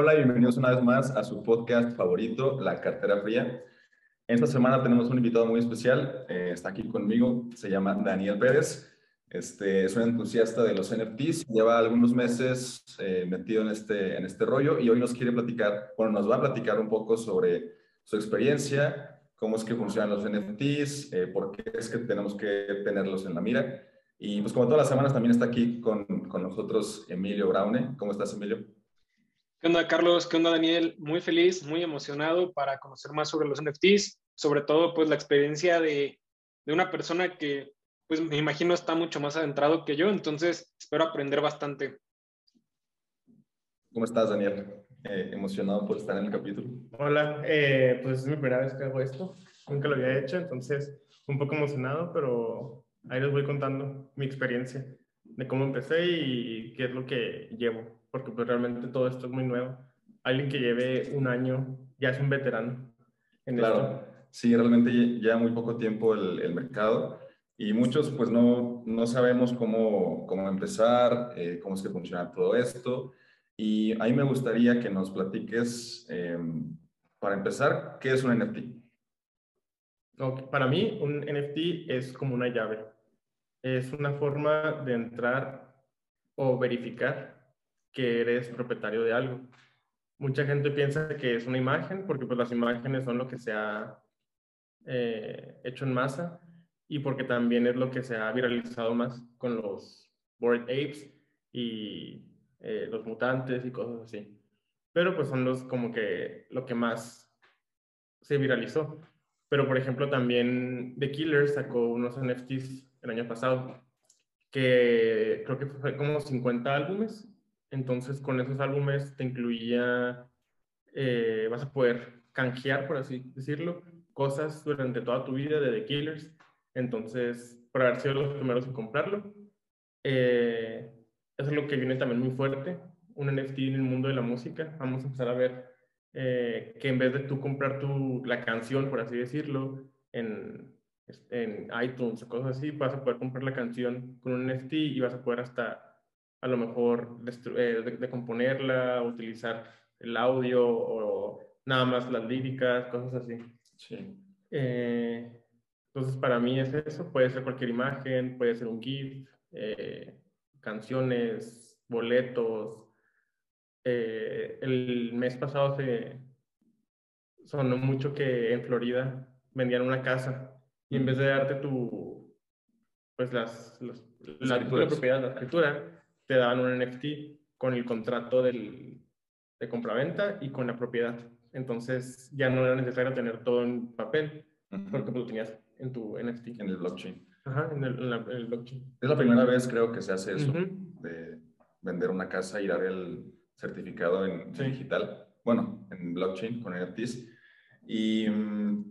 Hola bienvenidos una vez más a su podcast favorito, La Cartera Fría. Esta semana tenemos un invitado muy especial, eh, está aquí conmigo, se llama Daniel Pérez. Este, es un entusiasta de los NFTs, lleva algunos meses eh, metido en este, en este rollo y hoy nos quiere platicar, bueno, nos va a platicar un poco sobre su experiencia, cómo es que funcionan los NFTs, eh, por qué es que tenemos que tenerlos en la mira. Y pues como todas las semanas también está aquí con, con nosotros Emilio Braune. ¿Cómo estás, Emilio? ¿Qué onda, Carlos? ¿Qué onda, Daniel? Muy feliz, muy emocionado para conocer más sobre los NFTs, sobre todo pues la experiencia de, de una persona que pues me imagino está mucho más adentrado que yo, entonces espero aprender bastante. ¿Cómo estás, Daniel? Eh, emocionado por estar en el capítulo. Hola, eh, pues es mi primera vez que hago esto, nunca lo había hecho, entonces un poco emocionado, pero ahí les voy contando mi experiencia de cómo empecé y qué es lo que llevo porque pues realmente todo esto es muy nuevo. Alguien que lleve un año ya es un veterano. En claro, sí, realmente lleva muy poco tiempo el, el mercado y muchos pues no, no sabemos cómo, cómo empezar, eh, cómo es que funciona todo esto. Y a mí me gustaría que nos platiques, eh, para empezar, ¿qué es un NFT? Okay. Para mí, un NFT es como una llave. Es una forma de entrar o verificar que eres propietario de algo. Mucha gente piensa que es una imagen, porque pues las imágenes son lo que se ha eh, hecho en masa y porque también es lo que se ha viralizado más con los Bored Apes y eh, los mutantes y cosas así. Pero pues son los como que lo que más se viralizó. Pero por ejemplo también The Killer sacó unos NFTs el año pasado que creo que fue como 50 álbumes entonces, con esos álbumes te incluía, eh, vas a poder canjear, por así decirlo, cosas durante toda tu vida de The Killers. Entonces, por haber sido los primeros en comprarlo, eh, eso es lo que viene también muy fuerte, un NFT en el mundo de la música. Vamos a empezar a ver eh, que en vez de tú comprar tu, la canción, por así decirlo, en, en iTunes o cosas así, vas a poder comprar la canción con un NFT y vas a poder hasta a lo mejor eh, de, de, componerla, utilizar el audio o nada más las líricas, cosas así. Sí. Eh, entonces, para mí es eso, puede ser cualquier imagen, puede ser un GIF, eh, canciones, boletos. el mes pasado se sonó mucho que en Florida vendían una casa y en vez de darte tu, pues las, las la, la propiedad, la escritura, te daban un NFT con el contrato del, de compraventa y con la propiedad. Entonces ya no era necesario tener todo en papel, porque lo tenías en tu NFT. En el blockchain. Ajá, en el, blockchain. Es la primera vez creo que se hace eso, de vender una casa y dar el certificado en digital, bueno, en blockchain con NFTs. Y mm,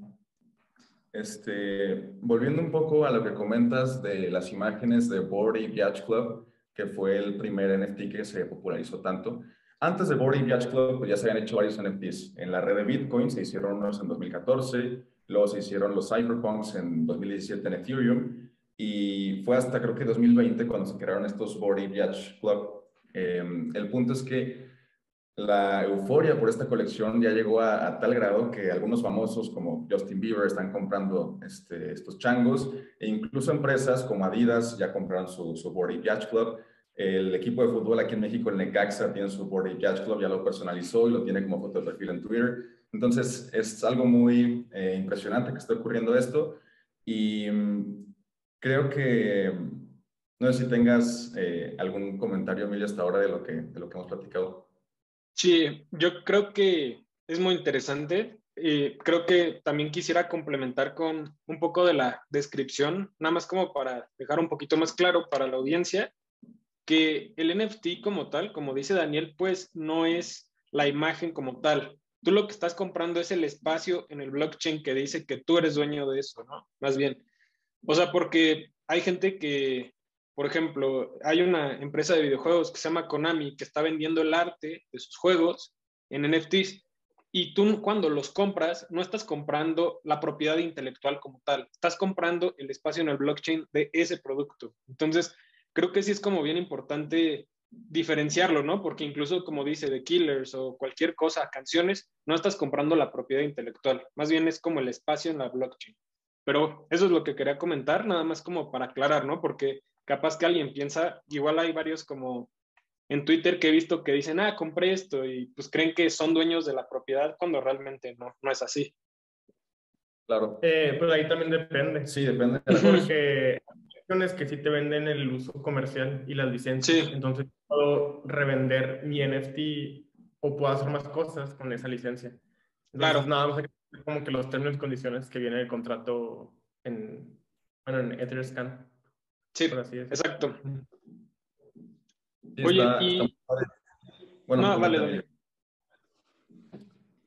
este, volviendo un poco a lo que comentas de las imágenes de Board Yacht Club, que fue el primer NFT que se popularizó tanto. Antes de Boring Yacht Club, pues ya se habían hecho varios NFTs. En la red de Bitcoin se hicieron unos en 2014, luego se hicieron los Cyberpunks en 2017 en Ethereum, y fue hasta creo que 2020 cuando se crearon estos Boring Yacht Club. Em, el punto es que la euforia por esta colección ya llegó a, tal grado que algunos famosos como Justin Bieber están comprando este, estos changos e incluso empresas como Adidas ya compraron su, su Boring Yacht Club el equipo de fútbol aquí en México, el Necaxa, tiene su Board Yacht Club, ya lo personalizó y lo tiene como foto de perfil en Twitter. Entonces, es algo muy eh, impresionante que esté ocurriendo esto. Y mm, creo que, no sé si tengas eh, algún comentario, Emilio, hasta ahora de lo, que, de lo que hemos platicado. Sí, yo creo que es muy interesante. y creo que también quisiera complementar con un poco de la descripción, nada más como para dejar un poquito más claro para la audiencia que el NFT como tal, como dice Daniel, pues no es la imagen como tal. Tú lo que estás comprando es el espacio en el blockchain que dice que tú eres dueño de eso, ¿no? Más bien. O sea, porque hay gente que, por ejemplo, hay una empresa de videojuegos que se llama Konami que está vendiendo el arte de sus juegos en NFTs y tú cuando los compras no estás comprando la propiedad intelectual como tal, estás comprando el espacio en el blockchain de ese producto. Entonces, creo que sí es como bien importante diferenciarlo, ¿no? Porque incluso, como dice, de Killers o cualquier cosa, canciones, no estás comprando la propiedad intelectual, más bien es como el espacio en la blockchain. Pero eso es lo que quería comentar, nada más como para aclarar, ¿no? Porque capaz que alguien piensa, igual hay varios como en Twitter que he visto que dicen, ah, compré esto y pues creen que son dueños de la propiedad cuando realmente no, no es así. Claro. Eh, pues ahí también depende. Sí, depende. Porque hay que sí te venden el uso comercial y las licencias. Sí. Entonces puedo revender mi NFT o puedo hacer más cosas con esa licencia. claro. Nada más como que los términos y condiciones que viene el contrato en, bueno, en Etherscan. Sí, exacto. Oye, y... Bueno, no, vale, vale.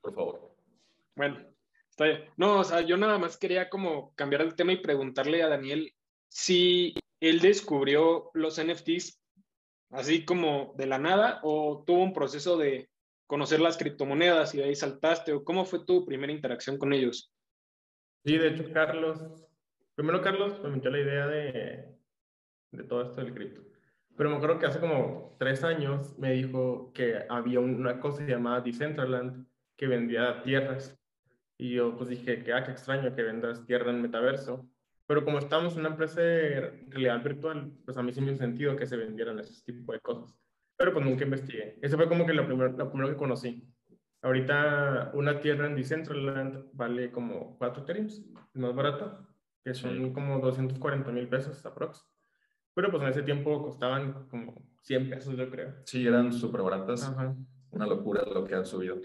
Por favor. Bueno, está bien. No, o sea, yo nada más quería como cambiar el tema y preguntarle a Daniel si él descubrió los NFTs así como de la nada o tuvo un proceso de conocer las criptomonedas y de ahí saltaste o cómo fue tu primera interacción con ellos? Sí, de hecho, Carlos, primero Carlos me metió la idea de, de todo esto del cripto. Pero me acuerdo que hace como tres años me dijo que había una cosa llamada Decentraland que vendía tierras. Y yo pues dije que, ah, qué extraño que vendas tierra en metaverso. Pero como estamos en una empresa de realidad virtual, pues a mí sí me hizo sentido que se vendieran ese tipo de cosas. Pero pues nunca investigué. Ese fue como que lo primero, lo primero que conocí. Ahorita una tierra en Decentraland vale como 4 Ethereum, más barato, que son como 240 mil pesos aprox. Pero pues en ese tiempo costaban como 100 pesos, yo creo. Sí, eran súper baratas. Una locura lo que han subido.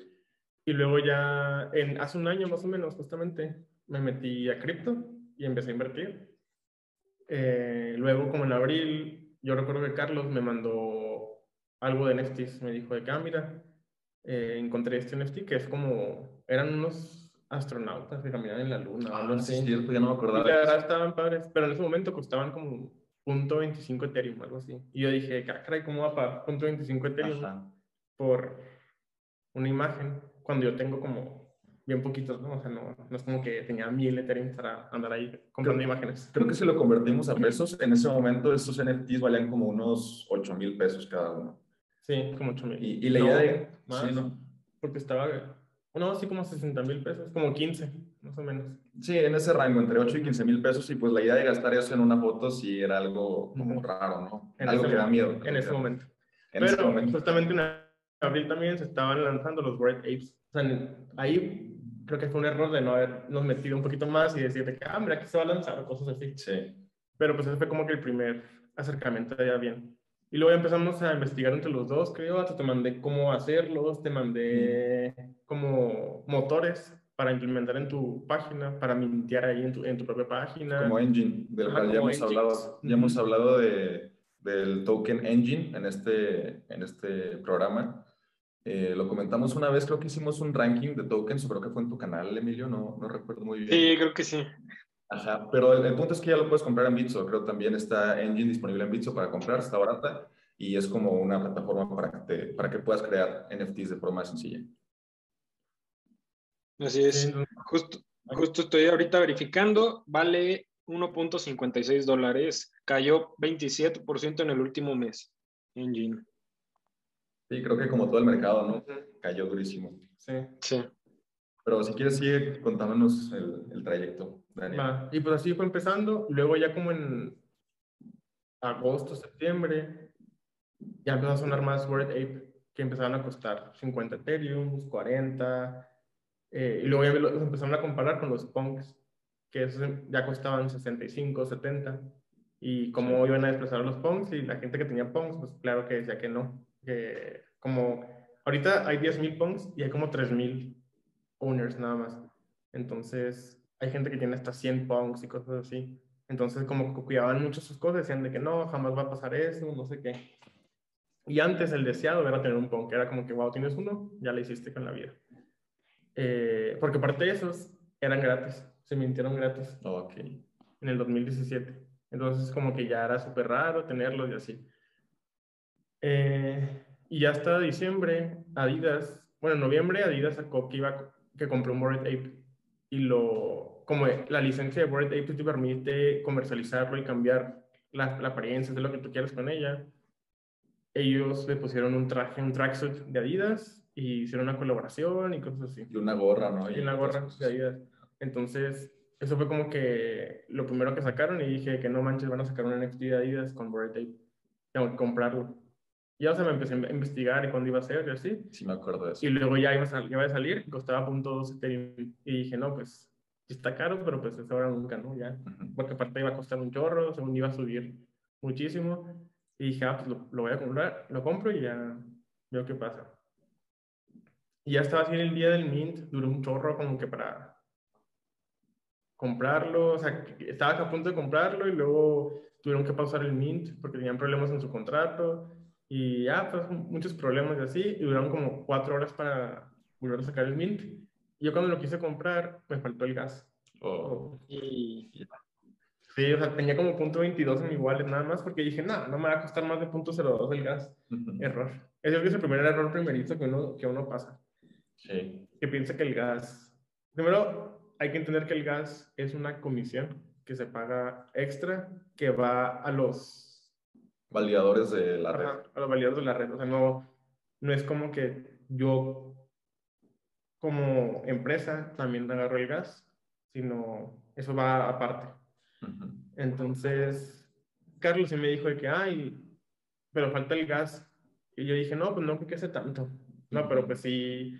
Y luego ya, en, hace un año más o menos, justamente, me metí a cripto y empecé a invertir. Eh, luego, como en abril, yo recuerdo que Carlos me mandó algo de NFTs. Me dijo de que, ah, mira, eh, encontré este NFT que es como, eran unos astronautas que caminaban en la luna. Ah, sí, cierto, ya no me acordaba. Y la verdad estaban padres, pero en ese momento costaban como .25 Ethereum, algo así. Y yo dije, ah, caray, ¿cómo va a pagar .25 Ethereum por una imagen? Cuando yo tengo como bien poquitos, ¿no? O sea, no, no es como que tenía mil Ethereum para andar ahí comprando imágenes. Creo que si lo convertimos a pesos, en ese momento estos NFTs valían como unos 8 mil pesos cada uno. Sí, como 8 mil. Y, y la idea de... Más, sí, ¿no? Porque estaba, no, así como 60 mil pesos, como 15, más o menos. Sí, en ese rango, entre 8 y 15 mil pesos, y pues la idea de gastar eso en una foto sí era algo como raro, ¿no? En algo que da miedo. En ese momento. En Pero ese momento. justamente en abril también se estaban lanzando los Bright Apes. O sea, ahí creo que fue un error de no habernos metido un poquito más y decir que, ah, mira, aquí se va a lanzar, cosas así. Sí. Pero pues ese fue como que el primer acercamiento ya bien. Y luego empezamos a investigar entre los dos, creo, hasta te mandé cómo hacerlos, te mandé como motores para implementar en tu página, para mintear ahí en tu, en tu propia página. Como engine, del cual ya hemos hablado, ya hemos hablado de, del token engine en este, en este programa. Eh, lo comentamos una vez, creo que hicimos un ranking de tokens, creo que fue en tu canal, Emilio, no, no recuerdo muy bien. Sí, creo que sí. Ajá, pero el, punto es que ya lo puedes comprar en Bitso, creo también está Engine disponible en Bitso para comprar, está barata y es como una plataforma para que, te, para que puedas crear NFTs de forma sencilla. Así es, justo, justo estoy ahorita verificando, vale 1.56 dólares, cayó 27% en el último mes, Engine. Sí, creo que como todo el mercado, ¿no? Cayó durísimo. Sí. Sí. Pero si quieres, sigue contándonos el, el trayecto, Daniel. y pues así fue empezando. Luego ya como en agosto, septiembre, ya empezó a sonar más Word Ape, que empezaron a costar 50 Ethereum, 40. Eh, y luego ya los empezaron a comparar con los punks, que esos ya costaban 65, 70. Y como iban a desplazar los punks y la gente que tenía punks, pues claro que decía que no que como ahorita hay 10.000 punks y hay como 3.000 owners nada más. Entonces, hay gente que tiene hasta 100 punks y cosas así. Entonces, como cuidaban mucho sus cosas, decían de que no, jamás va a pasar eso, no sé qué. Y antes el deseado era tener un punk, era como que, wow, tienes uno, ya lo hiciste con la vida. Eh, porque aparte de esos, eran gratis, se mintieron gratis. Ok. En el 2017. Entonces, como que ya era súper raro tenerlos y así. Eh, y ya hasta diciembre, Adidas, bueno, en noviembre Adidas sacó que, iba, que compró un Bored Ape y lo, como la licencia de Bored Ape te permite comercializarlo y cambiar la, la apariencia de lo que tú quieras con ella. ellos le pusieron un traje, un tracksuit de Adidas y hicieron una colaboración y cosas así. Y una gorra, ¿no? Y, una gorra de Adidas. Entonces, eso fue como que lo primero que sacaron y dije que no manches, van a sacar un NFT de Adidas con Bored Tape. Tengo que comprarlo. Y ya, o sea, me empecé a investigar y cuándo iba a ser y así. Sí, me acuerdo de eso. Y luego ya iba a, iba a salir, costaba punto Ethereum. Y dije, no, pues, está caro, pero pues es ahora nunca, ¿no? Ya. Porque aparte iba a costar un chorro, según iba a subir muchísimo. Y dije, ah, pues lo, lo voy a comprar, lo compro y ya veo qué pasa. Y ya estaba así en el día del mint, duró un chorro como que para comprarlo, o sea, estaba a punto de comprarlo y luego tuvieron que pausar el mint porque tenían problemas en su contrato y ya, pues muchos problemas y así, y duraron como cuatro horas para volver a sacar el mint. Y yo cuando lo quise comprar, me faltó el gas. Oh. Y, sí, o sea, tenía como punto 22 en mi wallet nada más porque dije, no, no me va a costar más de punto 02 el gas. Error. Ese es el primer error primerito que uno, que uno pasa. Sí. Que piensa que el gas... Primero, hay que entender que el gas es una comisión que se paga extra que va a los validadores de la red. a los validadores de la red. O sea, no, no es como que yo como empresa también agarro el gas, sino eso va aparte. Entonces, Carlos sí me dijo de que, ay, pero falta el gas. Y yo dije, no, pues no creo que sea tanto. No, pero pues sí,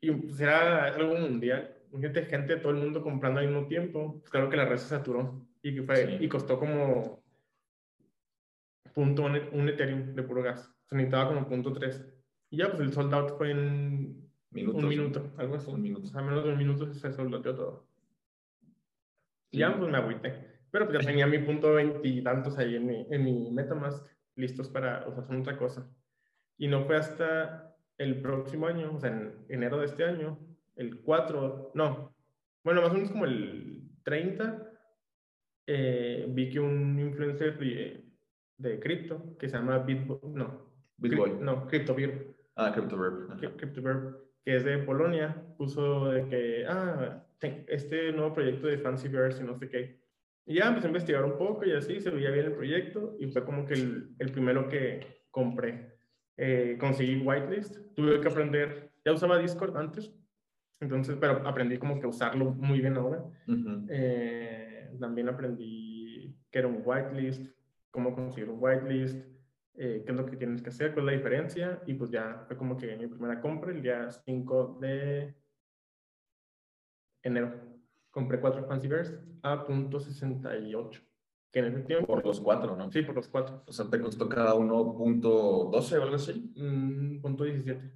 y pues era algo mundial. Gente, gente, todo el mundo comprando al mismo tiempo. Pues claro que la red se saturó y, que fue, y costó como punto un, Ethereum de puro gas. Se necesitaba como punto 3. Y ya, pues el sold out fue en un minuto, algo así. Un minuto. O sea, menos de un minuto se soldateó todo. Y ya, pues me agüité. Pero pues ya tenía mi punto 20 y tantos ahí en mi, en mi MetaMask listos para o sea, hacer otra cosa. Y no fue hasta el próximo año, o sea, en enero de este año, el 4, no, bueno, más o menos como el 30, eh, vi que un influencer de, de cripto que se llama Bitboy, no, Bitboy. no, CryptoBirb. Ah, CryptoBirb. CryptoBirb, que es de Polonia, puso de que, ah, este nuevo proyecto de Fancy Bears y no sé qué. Y ya empecé a investigar un poco y así, se veía bien el proyecto y fue como que el, el primero que compré. Eh, conseguí whitelist, tuve que aprender, ya usaba Discord antes, entonces, pero aprendí como que usarlo muy bien ahora. eh, también aprendí que era un whitelist, cómo conseguir un whitelist, eh, qué es lo que tienes que hacer, cuál es la diferencia, y pues ya fue como que mi primera compra el día 5 de enero. Compré cuatro Fancy Bears a punto 68. Que en ese tiempo. Por los cuatro, ¿no? Sí, por los cuatro. O sea, te costó cada uno punto 12 o algo así. Mm, punto 17.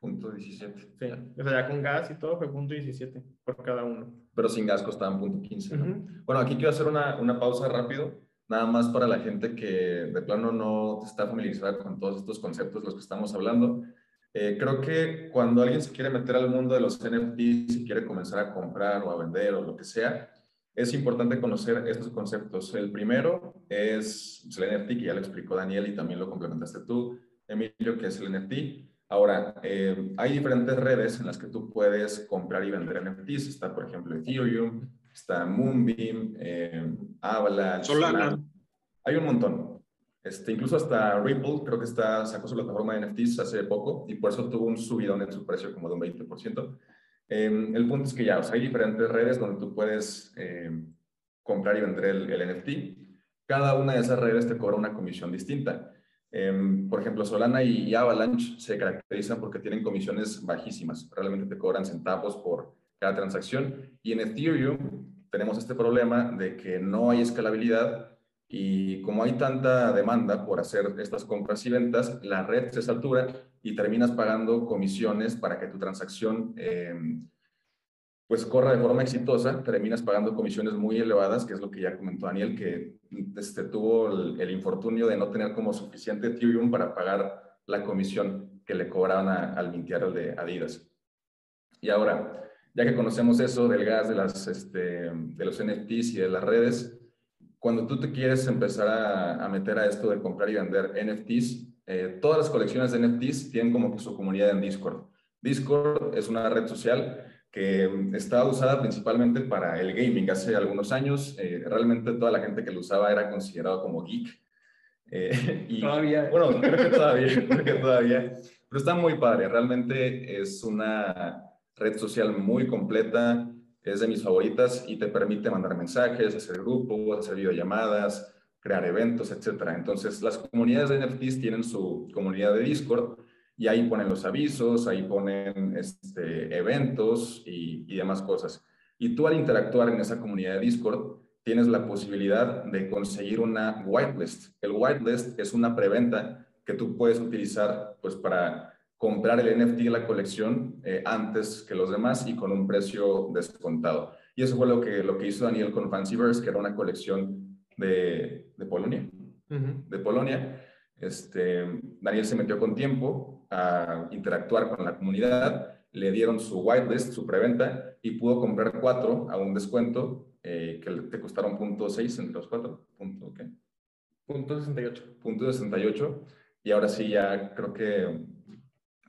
Punto 17. Sí. O sea, ya con gas y todo fue punto 17 por cada uno. Pero sin gas costaban punto 15, ¿no? Bueno, aquí quiero hacer una, una pausa rápido nada más para la gente que de plano no está familiarizada con todos estos conceptos de los que estamos hablando. Eh, creo que cuando alguien se quiere meter al mundo de los NFTs y quiere comenzar a comprar o a vender o lo que sea, es importante conocer estos conceptos. El primero es el NFT, que ya lo explicó Daniel y también lo complementaste tú, Emilio, que es el NFT. Ahora, eh, hay diferentes redes en las que tú puedes comprar y vender NFTs. Está, por ejemplo, Ethereum, está Moonbeam, eh, Avalanche, Solana. Hay un montón. Este, incluso hasta Ripple, creo que está, sacó su plataforma de NFTs hace poco y por eso tuvo un subidón en su precio como de un 20%. Em, el punto es que ya, o sea, hay diferentes redes donde tú puedes em, comprar y vender el, NFT. Cada una de esas redes te cobra una comisión distinta. Em, por ejemplo, Solana y Avalanche se caracterizan porque tienen comisiones bajísimas. Realmente te cobran centavos por cada transacción. Y en Ethereum tenemos este problema de que no hay escalabilidad y como hay tanta demanda por hacer estas compras y ventas, la red se satura y terminas pagando comisiones para que tu transacción eh, pues corra de forma exitosa, terminas pagando comisiones muy elevadas, que es lo que ya comentó Daniel, que este, tuvo el, infortunio de no tener como suficiente Ethereum para pagar la comisión que le cobraban al mintear de Adidas. Y ahora, ya que conocemos eso del gas, de, las, este, de los NFTs y de las redes, cuando tú te quieres empezar a, meter a esto de comprar y vender NFTs, eh, todas las colecciones de NFTs tienen como que su comunidad en Discord. Discord es una red social que estaba usada principalmente para el gaming hace algunos años. Eh, realmente toda la gente que lo usaba era considerado como geek. Eh, y, todavía. Bueno, creo que todavía, creo que todavía. Pero está muy padre. Realmente es una red social muy completa. Es de mis favoritas y te permite mandar mensajes, hacer grupos, hacer videollamadas, crear eventos, etcétera. Entonces, las comunidades de NFTs tienen su comunidad de Discord y ahí ponen los avisos, ahí ponen este, eventos y, y demás cosas. Y tú al interactuar en esa comunidad de Discord, tienes la posibilidad de conseguir una whitelist. El whitelist es una preventa que tú puedes utilizar pues, para comprar el NFT de la colección eh, antes que los demás y con un precio descontado. Y eso fue lo que, lo que hizo Daniel con Fancyverse, que era una colección de, de Polonia. De Polonia. Este, Daniel se metió con tiempo a interactuar con la comunidad, le dieron su whitelist, su preventa, y pudo comprar cuatro a un descuento eh, que te costaron punto .6 entre los cuatro. Punto, ¿qué? Punto 68. Punto 68. Y ahora sí ya creo que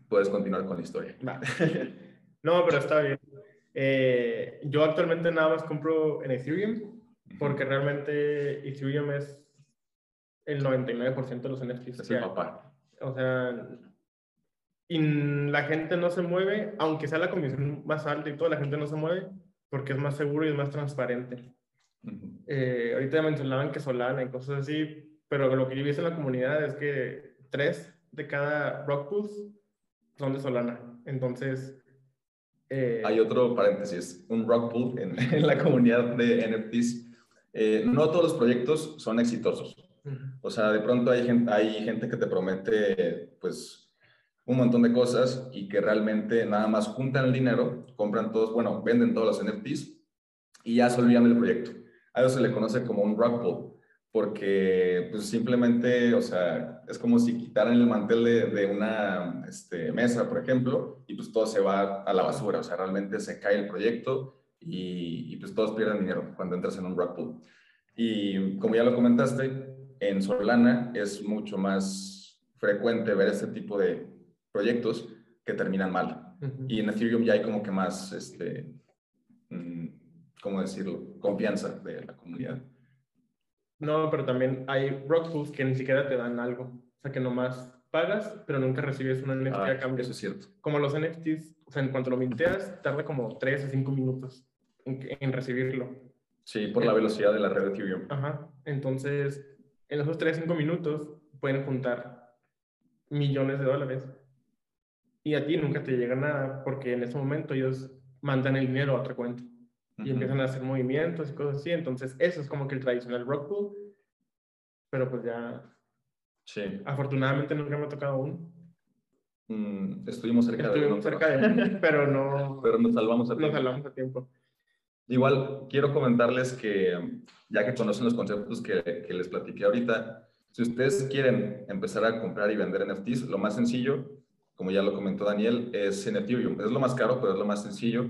puedes continuar con la historia. no, pero está bien. Eh, yo actualmente nada más compro en Ethereum porque realmente Ethereum es el 99% de los NFTs. Es el papá. O sea, y la gente no se mueve, aunque sea la comisión más alta y toda la gente no se mueve porque es más seguro y es más transparente. Eh, ahorita mencionaban que Solana y cosas así, pero lo que yo vi en la comunidad es que tres de cada rock pools son de Solana. Entonces... Eh, Hay otro paréntesis, un rock pool en, en la comunidad de NFTs. Eh, no todos los proyectos son exitosos. O sea, de pronto hay gente, hay gente que te promete, pues, un montón de cosas y que realmente nada más juntan el dinero, compran todos, bueno, venden todos los NFTs y ya se olvidan del proyecto. A eso se le conoce como un rug pull, porque pues simplemente, o sea, es como si quitaran el mantel de, una este, mesa, por ejemplo, y pues todo se va a la basura, o sea, realmente se cae el proyecto y, pues todos pierden dinero cuando entras en un rug pull. Y como ya lo comentaste, en Solana es mucho más frecuente ver este tipo de, proyectos que terminan mal. Y en Ethereum ya hay como que más, este, mm, ¿cómo decirlo? Confianza de la comunidad. No, pero también hay rock pools que ni siquiera te dan algo. O sea, que nomás pagas, pero nunca recibes un NFT a ah, cambio. Eso es cierto. Como los NFTs, o sea, en cuanto lo minteas, tarda como 3 a 5 minutos en, recibirlo. Sí, por la velocidad de la red de Ethereum. Ajá. Entonces, en esos 3 a 5 minutos pueden juntar millones de dólares y a ti nunca te llega nada porque en ese momento ellos mandan el dinero a otra cuenta y empiezan a hacer movimientos y cosas así. Entonces, eso es como que el tradicional rock pool, pero pues ya. Sí. Afortunadamente nunca me ha tocado uno. Mm, estuvimos cerca estuvimos cerca de pero no. pero nos salvamos a tiempo. Nos salvamos a tiempo. Igual, quiero comentarles que, ya que conocen los conceptos que, que les platiqué ahorita, si ustedes quieren empezar a comprar y vender NFTs, lo más sencillo como ya lo comentó Daniel, es en Ethereum. Es lo más caro, pero es lo más sencillo.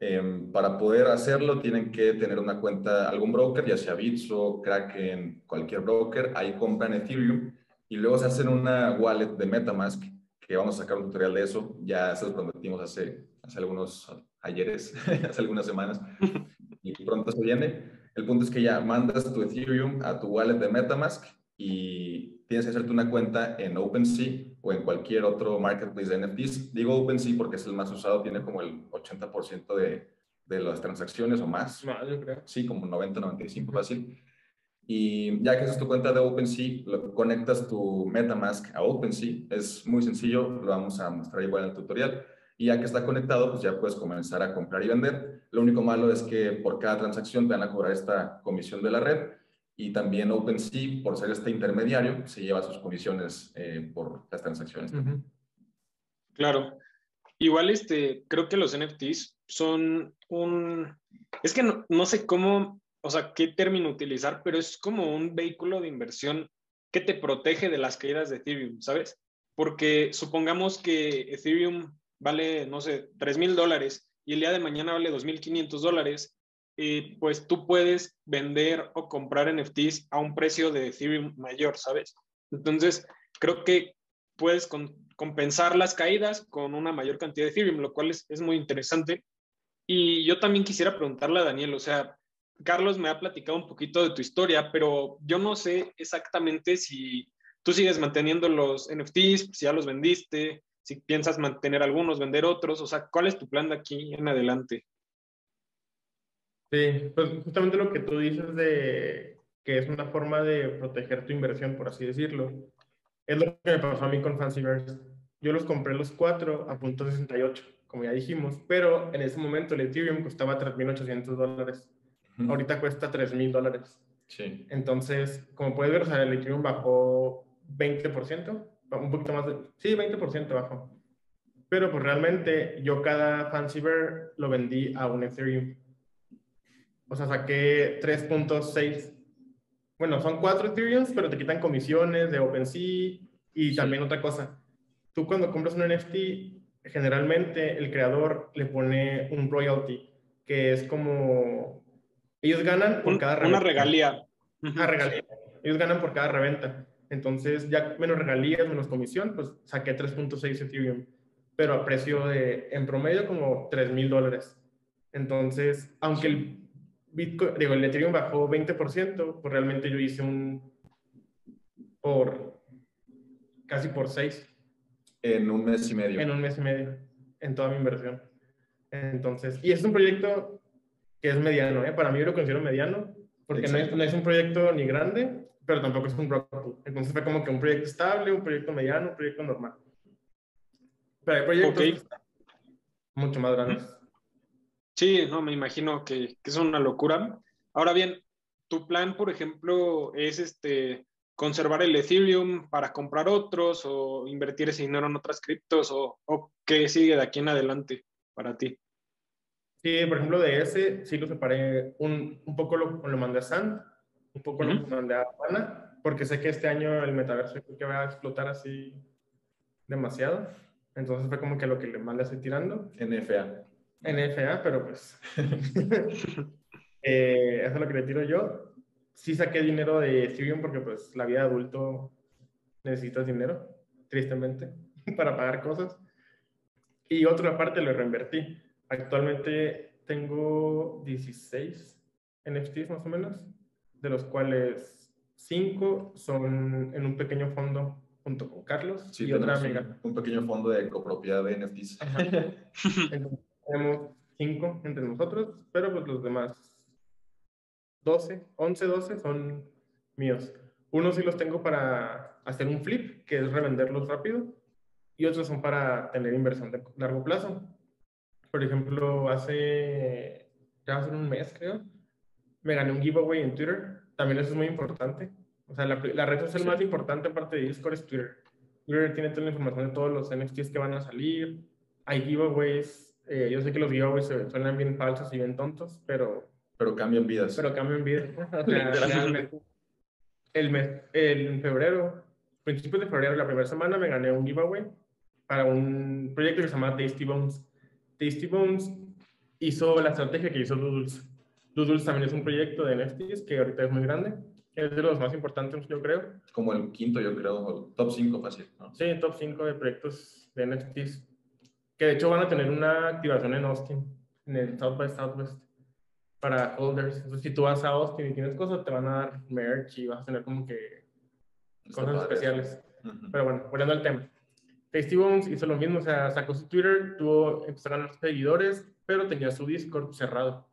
Em, para poder hacerlo tienen que tener una cuenta, algún broker, ya sea Bitso, Kraken, cualquier broker, ahí compran Ethereum y luego se hacen una wallet de Metamask, que vamos a sacar un tutorial de eso, ya se los prometimos hace, hace algunos ayeres, hace algunas semanas, y pronto se viene. El punto es que ya mandas tu Ethereum a tu wallet de Metamask y tienes que hacerte una cuenta en OpenSea o en cualquier otro marketplace de NFTs. Digo OpenSea porque es el más usado, tiene como el 80% de, de, las transacciones o más. Más, yo creo. Sí, como 90, 95, fácil. Y ya que haces tu cuenta de OpenSea, lo, conectas tu MetaMask a OpenSea. Es muy sencillo, lo vamos a mostrar igual en el tutorial. Y ya que está conectado, pues ya puedes comenzar a comprar y vender. Lo único malo es que por cada transacción te van a cobrar esta comisión de la red y también OpenSea, por ser este intermediario, se lleva sus comisiones eh, por las transacciones. Claro. Igual, este, creo que los NFTs son un... Es que no, no, sé cómo, o sea, qué término utilizar, pero es como un vehículo de inversión que te protege de las caídas de Ethereum, ¿sabes? Porque supongamos que Ethereum vale, no sé, 3 mil dólares y el día de mañana vale 2.500 dólares pues tú puedes vender o comprar NFTs a un precio de Ethereum mayor, ¿sabes? Entonces, creo que puedes compensar las caídas con una mayor cantidad de Ethereum, lo cual es, es, muy interesante. Y yo también quisiera preguntarle a Daniel, o sea, Carlos me ha platicado un poquito de tu historia, pero yo no sé exactamente si tú sigues manteniendo los NFTs, si ya los vendiste, si piensas mantener algunos, vender otros, o sea, ¿cuál es tu plan de aquí en adelante? Sí, pues justamente lo que tú dices de que es una forma de proteger tu inversión, por así decirlo, es lo que me pasó a mí con Fancyverse. Yo los compré los cuatro a punto 68, como ya dijimos, pero en ese momento el Ethereum costaba 3.800 dólares. Ahorita cuesta 3.000 dólares. Sí. Entonces, como puedes ver, o sea, el Ethereum bajó 20%, un poquito más de... Sí, 20% bajó. Pero pues realmente yo cada Fancyver lo vendí a un Ethereum. O sea, saqué 3.6. Bueno, son cuatro Ethereums, pero te quitan comisiones de OpenSea y también otra cosa. Tú cuando compras un NFT, generalmente el creador le pone un royalty, que es como... Ellos ganan por cada reventa. Una regalía. Una regalía. Ellos ganan por cada reventa. Entonces, ya menos regalías, menos comisión, pues saqué 3.6 Ethereum, pero a precio de, en promedio, como 3 mil dólares. Entonces, aunque el Bitcoin, digo, el Ethereum bajó 20%, pues realmente yo hice un, por, casi por 6. En un mes y medio. En un mes y medio, en toda mi inversión. Entonces, y es un proyecto que es mediano, ¿eh? Para mí yo lo considero mediano, porque no es, no es, un proyecto ni grande, pero tampoco es un rock Entonces fue como que un proyecto estable, un proyecto mediano, un proyecto normal. Pero hay proyectos mucho más grandes. Sí, no, me imagino que, que, es una locura. Ahora bien, tu plan, por ejemplo, es este conservar el Ethereum para comprar otros o invertir ese dinero en otras criptos o, o qué sigue de aquí en adelante para ti. Sí, por ejemplo, de ese sí lo separé un, un poco lo, lo mandé a Sand un poco lo mandé a Juana, porque sé que este año el metaverso que va a explotar así demasiado. Entonces fue como que lo que más le estoy tirando. NFA. NFA, pero pues. eh, eso es lo que le tiro yo. Sí saqué dinero de Ethereum porque pues la vida de adulto necesitas dinero, tristemente, para pagar cosas. Y otra parte lo reinvertí. Actualmente tengo 16 NFTs más o menos de los cuales cinco son en un pequeño fondo junto con Carlos y otra amiga. Un, pequeño fondo de copropiedad de NFTs. tenemos cinco entre nosotros, pero pues los demás 12, 11, 12 son míos. Unos sí los tengo para hacer un flip, que es revenderlos rápido, y otros son para tener inversión de largo plazo. Por ejemplo, hace, ya hace un mes creo, me gané un giveaway en Twitter. También eso es muy importante. O sea, la, la red social más importante aparte de Discord es Twitter. Twitter tiene toda la información de todos los NFTs que van a salir. Hay giveaways. Eh, yo sé que los giveaways suenan bien falsos y bien tontos, pero... Pero cambian vidas. Pero cambian vidas. el mes, el, en febrero, principios de febrero, la primera semana, me gané un giveaway para un proyecto que se llama Tasty Bones. Tasty Bones hizo la estrategia que hizo Doodles. Doodles también es un proyecto de NFTs que ahorita es muy grande. Es de los más importantes, yo creo. Como el quinto, yo creo, top 5 fácil. ¿no? Sí, top 5 de proyectos de NFTs. Que de hecho van a tener una activación en Austin, en el South by Southwest, para holders. Entonces, si tú vas a Austin y tienes cosas, te van a dar merch y vas a tener como que cosas especiales. Pero bueno, volviendo al tema. Tasty Bones hizo lo mismo, o sea, sacó su Twitter, tuvo, empezó a ganar seguidores, pero tenía su Discord cerrado.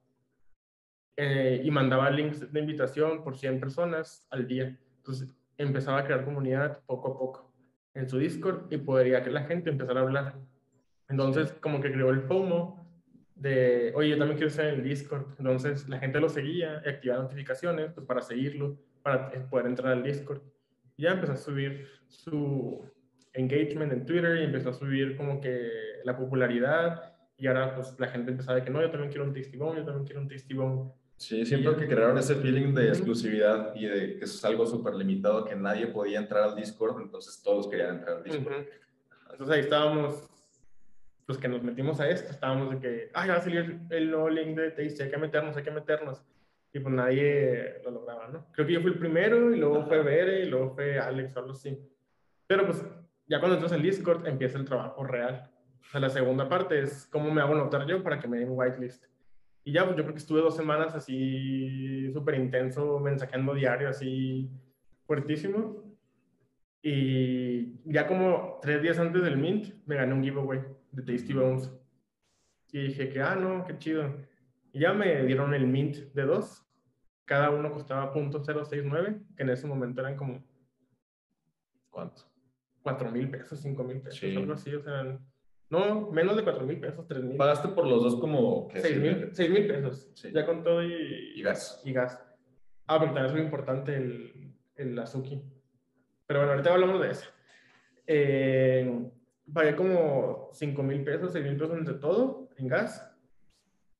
Eh, y mandaba links de invitación por 100 personas al día. Entonces empezaba a crear comunidad poco a poco en su Discord y podría que la gente empezara a hablar. Entonces como que creó el FOMO de, oye, yo también quiero estar en el Discord. Entonces la gente lo seguía y activaba notificaciones pues, para seguirlo, para poder entrar al Discord. Y ya empezó a subir su engagement en Twitter y empezó a subir como que la popularidad y ahora pues la gente empezaba de que no, yo también quiero un Tasty Bone, yo también quiero un Tasty Bone. Sí, siento que crearon ese feeling de exclusividad y de que eso es algo súper limitado, que nadie podía entrar al Discord, entonces todos querían entrar al Discord. Entonces ahí estábamos, los que nos metimos a esto, estábamos de que, ay, va a salir el nuevo link de Tasty, hay que meternos, hay que meternos. Y pues nadie lo lograba, ¿no? Creo que yo fui el primero y luego fue Bere y luego fue Alex o algo así. Pero pues ya cuando entras en Discord empieza el trabajo real. O sea, la segunda parte es cómo me hago notar yo para que me den whitelist. Y ya, pues yo creo que estuve dos semanas así súper intenso, mensajeando diario, así fuertísimo. Y ya como tres días antes del Mint, me gané un giveaway de Tasty Bones. Y dije que, ah, no, qué chido. Y ya me dieron el Mint de dos. Cada uno costaba .069, que en ese momento eran como... ¿Cuánto? 4 mil pesos, 5 mil pesos, algo así, o sea, no, menos de 4 mil pesos, 3 mil. Pagaste por los dos como... 6 mil pesos, ya con todo y, y, gas. Y gas. Ah, porque también es muy importante el, el Azuki. Pero bueno, ahorita hablamos de eso. Eh, pagué como 5 mil pesos, 6 mil pesos entre todo en gas.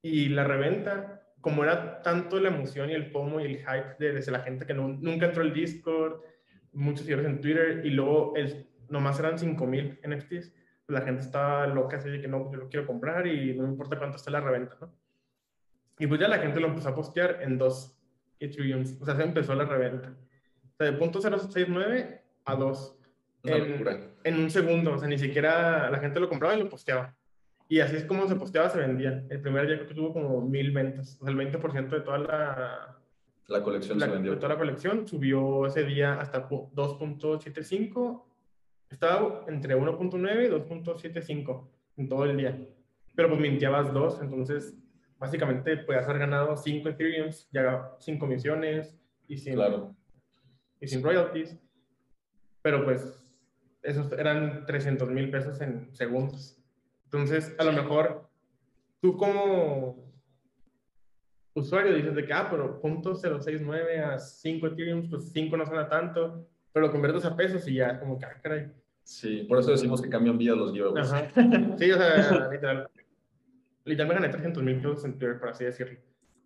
Y la reventa, como era tanto la emoción y el FOMO y el hype de, desde la gente que no, nunca entró al Discord, muchos seguidores en Twitter, y luego el, nomás eran 5 mil NFTs, pues la gente estaba loca así de que no, yo lo quiero comprar y no importa cuánto está la reventa, ¿no? Y pues ya la gente lo empezó a postear en dos Ethereum, o sea, se empezó la reventa. O sea, de punto .069 a 2. En, en, un segundo, o sea, ni siquiera la gente lo compraba y lo posteaba. Y así es como se posteaba, se vendía. El primer día creo que tuvo como mil ventas. O sea, el 20% de toda la... La colección la, se vendió. De toda la colección subió ese día hasta 2.75 estaba entre 1.9 y 2.75 en todo el día. Pero pues mintiabas dos, entonces básicamente puedes haber ganado 5 Ethereum, ya 5 misiones y sin, claro. y sin royalties. Pero pues esos eran 300 mil pesos en segundos. Entonces, a lo mejor tú como usuario dices de que, ah, pero .069 a 5 Ethereum, pues 5 no suena tanto pero lo conviertes a pesos y ya, como que, ah, caray. Sí, por eso decimos que cambian vida los giveaways. Sí, o sea, literal. Literal me gané 300 mil pesos en Twitter, por así decirlo.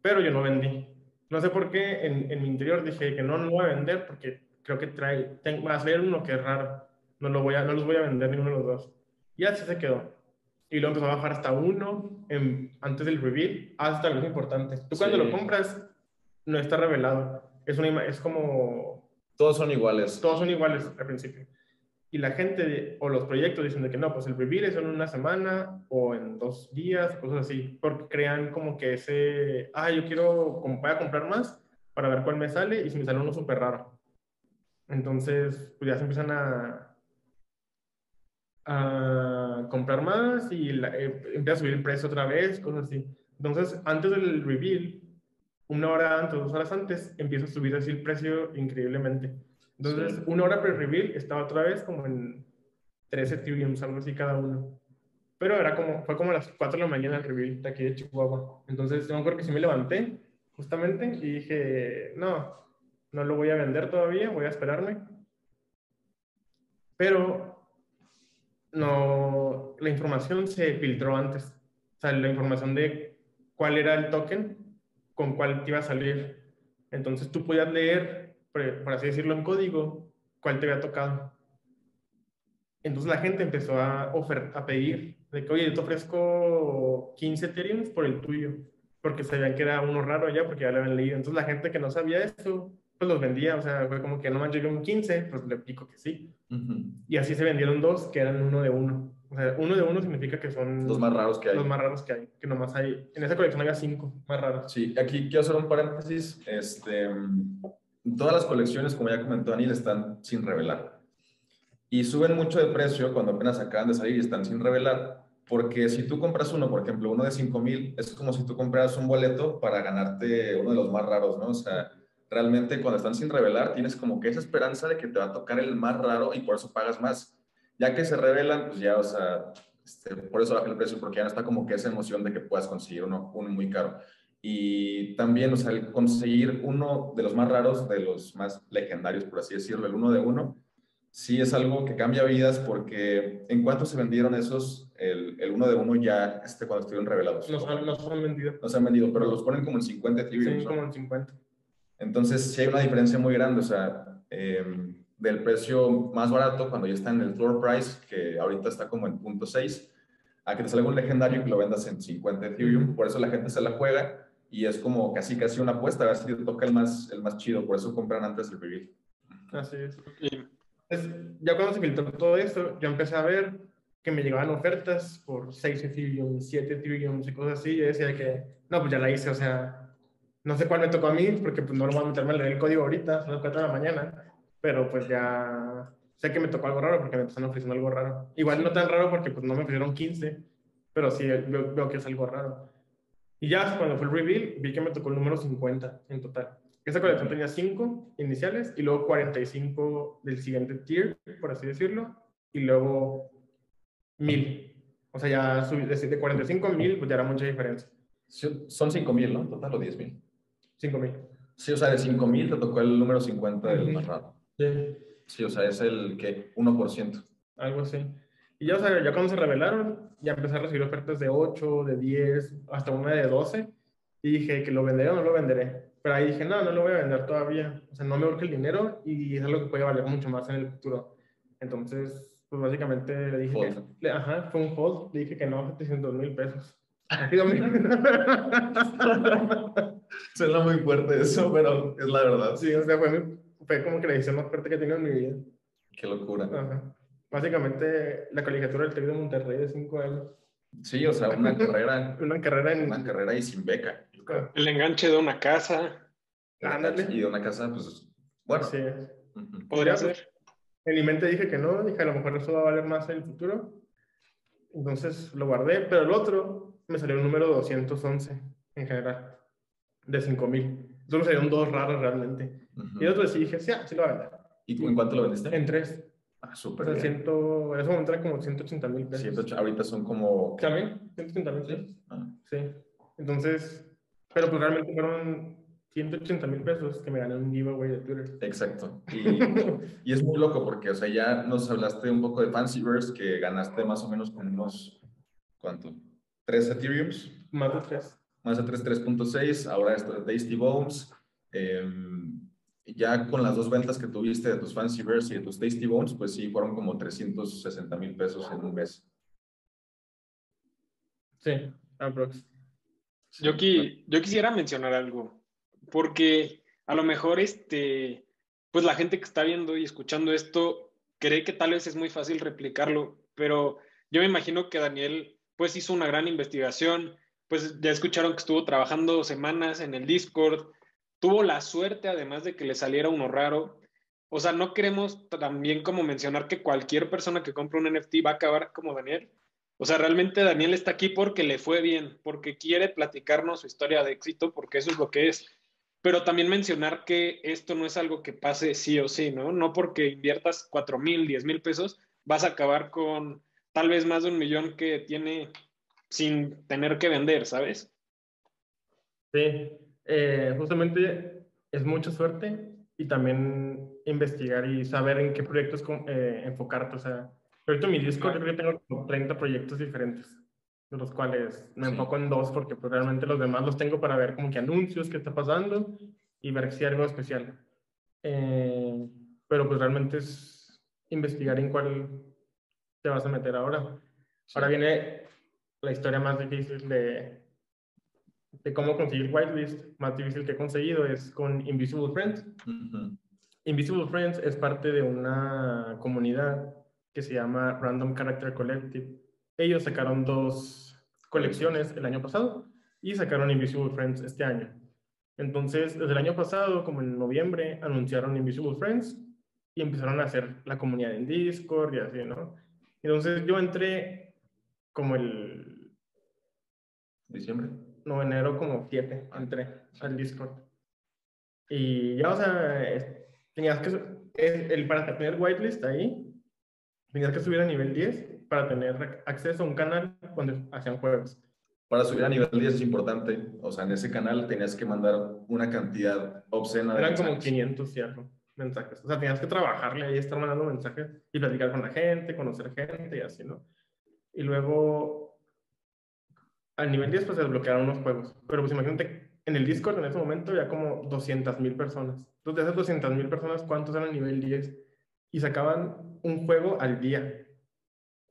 Pero yo no vendí. No sé por qué en, en mi interior dije que no, no voy a vender porque creo que trae, tengo, va a ser uno que es raro. No, lo voy a, no los voy a vender ninguno de los dos. Y así se quedó. Y luego empezó a bajar hasta uno en, antes del reveal, hasta lo importante. Tú cuando lo compras, no está revelado. Es, una, es como todos son iguales. Todos son iguales al principio. Y la gente o los proyectos dicen de que no, pues el reveal es en una semana o en dos días, cosas así, porque crean como que ese, ah, yo quiero, voy a comprar más para ver cuál me sale y si me sale uno súper raro. Entonces, pues ya se empiezan a, a comprar más y eh, empieza a subir el precio otra vez, cosas así. Entonces, antes del reveal, una hora antes, dos horas antes, empieza a subir así el precio increíblemente. Entonces, una hora pre-reveal estaba otra vez como en 13 Ethereum, algo así cada uno. Pero era como, fue como a las 4 de la mañana el reveal de aquí de Chihuahua. Entonces, yo me acuerdo que sí me levanté, justamente, y dije, no, no lo voy a vender todavía, voy a esperarme. Pero, no, la información se filtró antes. O sea, la información de cuál era el token con cuál te iba a salir. Entonces tú podías leer, por, así decirlo en código, cuál te había tocado. Entonces la gente empezó a, a pedir de que, oye, yo te ofrezco 15 Ethereum por el tuyo, porque sabían que era uno raro ya, porque ya lo habían leído. Entonces la gente que no sabía eso, pues los vendía, o sea, fue como que no llegué un 15, pues le pico que sí. Y así se vendieron dos, que eran uno de uno. O sea, uno de uno significa que son... Los más raros que hay. Los más raros que hay, que nomás hay... En esa colección había cinco más raros. Sí, aquí quiero hacer un paréntesis. Este, todas las colecciones, como ya comentó Daniel, están sin revelar. Y suben mucho de precio cuando apenas acaban de salir y están sin revelar. Porque si tú compras uno, por ejemplo, uno de 5 mil, es como si tú compraras un boleto para ganarte uno de los más raros, ¿no? O sea, realmente cuando están sin revelar, tienes como que esa esperanza de que te va a tocar el más raro y por eso pagas más ya que se revelan, pues ya, o sea, este, por eso baja el precio, porque ya no está como que esa emoción de que puedas conseguir uno, uno muy caro. Y también, o sea, el conseguir uno de los más raros, de los más legendarios, por así decirlo, el uno de uno, sí es algo que cambia vidas porque en cuanto se vendieron esos, el, el uno de uno ya este, cuando estuvieron revelados. No, no se han vendido. No se han vendido, pero los ponen como en 50 Ethereum. Sí, como en 50. Entonces sí hay una diferencia muy grande, o sea, eh, del precio más barato cuando ya está en el floor price, que ahorita está como en punto .6, a que te salga un legendario y que lo vendas en 50 Ethereum. Por eso la gente se la juega y es como casi casi una apuesta a ver si te toca el más, el más chido. Por eso compran antes el reveal. Así es. ya cuando se filtró todo esto, yo empecé a ver que me llegaban ofertas por 6 Ethereum, 7 Ethereum y cosas así. Yo decía que, no, pues ya la hice, o sea, no sé cuál me tocó a mí, porque pues no lo voy a meterme a leer el código ahorita, son las 4 de la mañana, pero pues ya sé que me tocó algo raro porque me están ofreciendo algo raro. Igual no tan raro porque pues no me ofrecieron 15, pero sí veo, veo que es algo raro. Y ya cuando fue el reveal, vi que me tocó el número 50 en total. Esa colección tenía 5 iniciales y luego 45 del siguiente tier, por así decirlo, y luego 1000. O sea, ya subí de 45 a 1000, pues ya era mucha diferencia. Son 5000, ¿no? Total o 10000. 5000. Sí, o sea, de 5000 te tocó el número 50 del más raro. Sí. Sí, o sea, es el que 1%. Algo así. Y ya, o sea, ya cuando se revelaron, ya empecé a recibir ofertas de 8, de 10, hasta una de 12. Y dije que lo venderé o no lo venderé. Pero ahí dije, no, no lo voy a vender todavía. O sea, no me urge el dinero y es algo que puede valer mucho más en el futuro. Entonces, pues básicamente le dije, que, ajá, fue un hold. Le dije que no, 700 mil pesos. Suena muy fuerte eso, pero es la verdad. Sí, o sea, fue, fue como que la decisión más fuerte que he tenido en mi vida. Qué locura. Ajá. Básicamente, la colegiatura del TEC de Monterrey de 5 años. Sí, o sea, una carrera. una carrera en... Una carrera y sin beca. El enganche de una casa. Ándale. Y de una casa, pues, bueno. Sí. Podría ser. En mi mente dije que no, dije a lo mejor eso va a valer más en el futuro. Entonces lo guardé, pero el otro me salió un número 211 en general, de 5000. Eso me salió un 2 raro realmente. Y el otro sí dije, sí, sí lo voy a vender. ¿Y en cuánto lo vendiste? En 3. Ah, súper. O sea, ciento, en ese momento era como 180 mil pesos. 180, ahorita son como. ¿También? 180 mil pesos. Ah. Sí. Entonces, pero pues realmente fueron 180 mil pesos que me gané un giveaway de Twitter. Exacto. Y, y, es muy loco porque, o sea, ya nos hablaste un poco de Fancyverse, que ganaste más o menos con unos, ¿cuánto? ¿Tres Ethereums? Más de tres. Más de tres, 3.6. Ahora esto de Tasty Bones. Eh, ya con las dos ventas que tuviste de tus Fancyverse y de tus Tasty Bones, pues sí, fueron como 360 mil pesos en un mes. Sí, aprox. Yo, yo quisiera mencionar algo, porque a lo mejor este, pues la gente que está viendo y escuchando esto cree que tal vez es muy fácil replicarlo, pero yo me imagino que Daniel pues hizo una gran investigación, pues ya escucharon que estuvo trabajando semanas en el Discord, tuvo la suerte, además de que le saliera uno raro. O sea, no queremos también como mencionar que cualquier persona que compre un NFT va a acabar como Daniel. O sea, realmente Daniel está aquí porque le fue bien, porque quiere platicarnos su historia de éxito, porque eso es lo que es. Pero también mencionar que esto no es algo que pase sí o sí, ¿no? No porque inviertas cuatro mil, diez mil pesos, vas a acabar con tal vez más de un millón que tiene sin tener que vender, ¿sabes? Sí, eh, justamente es mucha suerte y también investigar y saber en qué proyectos eh, enfocarte. O sea, ahorita en mi Discord yo creo que tengo como 30 proyectos diferentes, de los cuales me enfoco en dos porque pues, realmente los demás los tengo para ver como que anuncios, qué está pasando y ver si hay algo especial. Eh, pero pues realmente es investigar en cuál te vas a meter ahora. Ahora viene la historia más difícil de, de cómo conseguir whitelist más difícil que he conseguido es con Invisible Friends. Invisible Friends es parte de una comunidad que se llama Random Character Collective. Ellos sacaron dos colecciones el año pasado y sacaron Invisible Friends este año. Entonces, desde el año pasado, como en noviembre, anunciaron Invisible Friends y empezaron a hacer la comunidad en Discord y así, ¿no? Entonces yo entré como el... Diciembre no, enero como 7 entré al Discord. Y ya, o sea, tenías que, el, para tener whitelist ahí, tenías que subir a nivel 10 para tener acceso a un canal cuando hacían juegos. Para subir a nivel 10 es importante, o sea, en ese canal tenías que mandar una cantidad obscena de Eran como 500 y mensajes. O sea, tenías que trabajarle ahí, estar mandando mensajes y platicar con la gente, conocer gente y así, ¿no? Y luego al nivel 10 pues se desbloquearon unos juegos. Pero pues imagínate, en el Discord en ese momento había como 200 mil personas. Entonces de esas 200 mil personas, ¿cuántos eran nivel 10? Y sacaban un juego al día.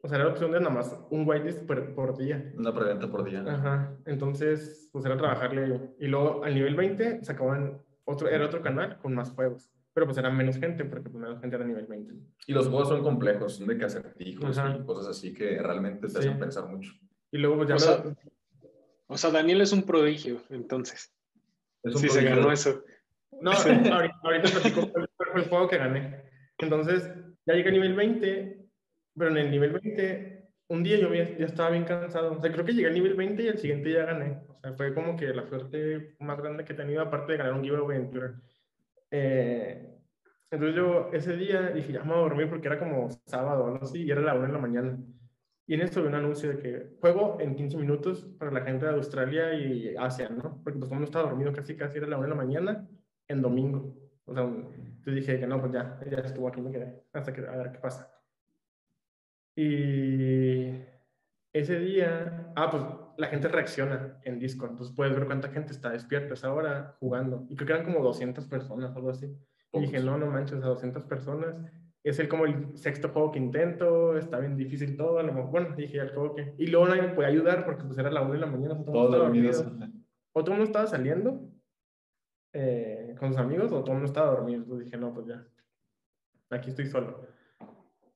O sea, era la opción de nada más un whitelist por, por día. Una preventa por día. Ajá. Entonces, pues era trabajarle. Y luego al nivel 20 sacaban otro, era otro canal con más juegos. pero pues era menos gente, porque pues menos gente era nivel 20. Y los juegos son complejos, son de cacertijos y cosas así que realmente te hacen pensar mucho. Y luego pues ya o, sea, o sea, Daniel es un prodigio, entonces. Es un sí, se ganó eso. No, ahorita, ahorita platico cuál fue el juego que gané. Entonces, ya llegué a nivel 20, pero en el nivel 20, un día yo ya estaba bien cansado. O sea, creo que llegué al nivel 20 y el siguiente ya gané. O sea, fue como que la suerte más grande que he tenido, aparte de ganar un giveaway en Twitter. Eh, entonces yo ese día dije, ya me voy a dormir porque era como sábado o algo así, y era la una de la mañana. Y en esto vi un anuncio de que juego en 15 minutos para la gente de Australia y Asia, ¿no? Porque pues como no estaba dormido casi, casi era la una de la mañana en domingo. O sea, entonces dije que no, pues ya, ya estuvo aquí, me quedé, hasta que a ver qué pasa. Y ese día, ah, pues la gente reacciona en Discord, entonces puedes ver cuánta gente está despierta a esa hora jugando. Y creo que eran como 200 personas, algo así. Y dije, no, no manches, a 200 personas. Es el como el sexto juego que intento, está bien difícil todo. A lo mejor, bueno, dije al juego que. Y luego nadie me podía ayudar porque pues era la una de la mañana. Todo dormido. Otro uno estaba saliendo eh, con sus amigos, otro uno estaba dormido. Entonces dije, no, pues ya. Aquí estoy solo.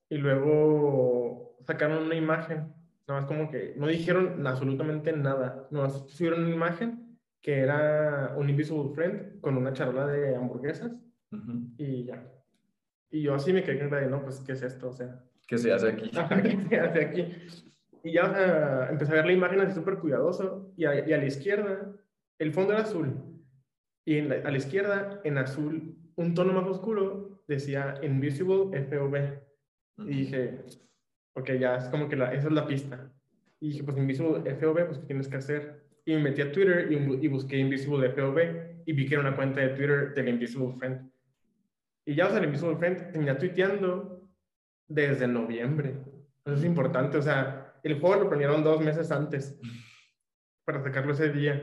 Y luego sacaron una imagen Nada más como que no dijeron absolutamente nada. Nada más subieron una imagen que era un Invisible Friend con una charla de hamburguesas y ya. Y yo así me quedé de, no, pues, ¿qué es esto? O sea... ¿Qué se hace aquí? ¿Qué se hace aquí? Y ya empecé a ver la imagen así súper cuidadoso y a, y a, la izquierda, el fondo era azul. Y a la izquierda, en azul, un tono más oscuro, decía Invisible FOV. Y dije, porque ya es como que la, esa es la pista. Y dije, pues Invisible FOV, pues ¿qué tienes que hacer? Y me metí a Twitter y, busqué Invisible FOV y vi que era una cuenta de Twitter del Invisible Friend. Y ya, o sea, el Invisible Friend tenía tuiteando desde noviembre. Eso es importante, o sea, el juego lo planearon dos meses antes para sacarlo ese día.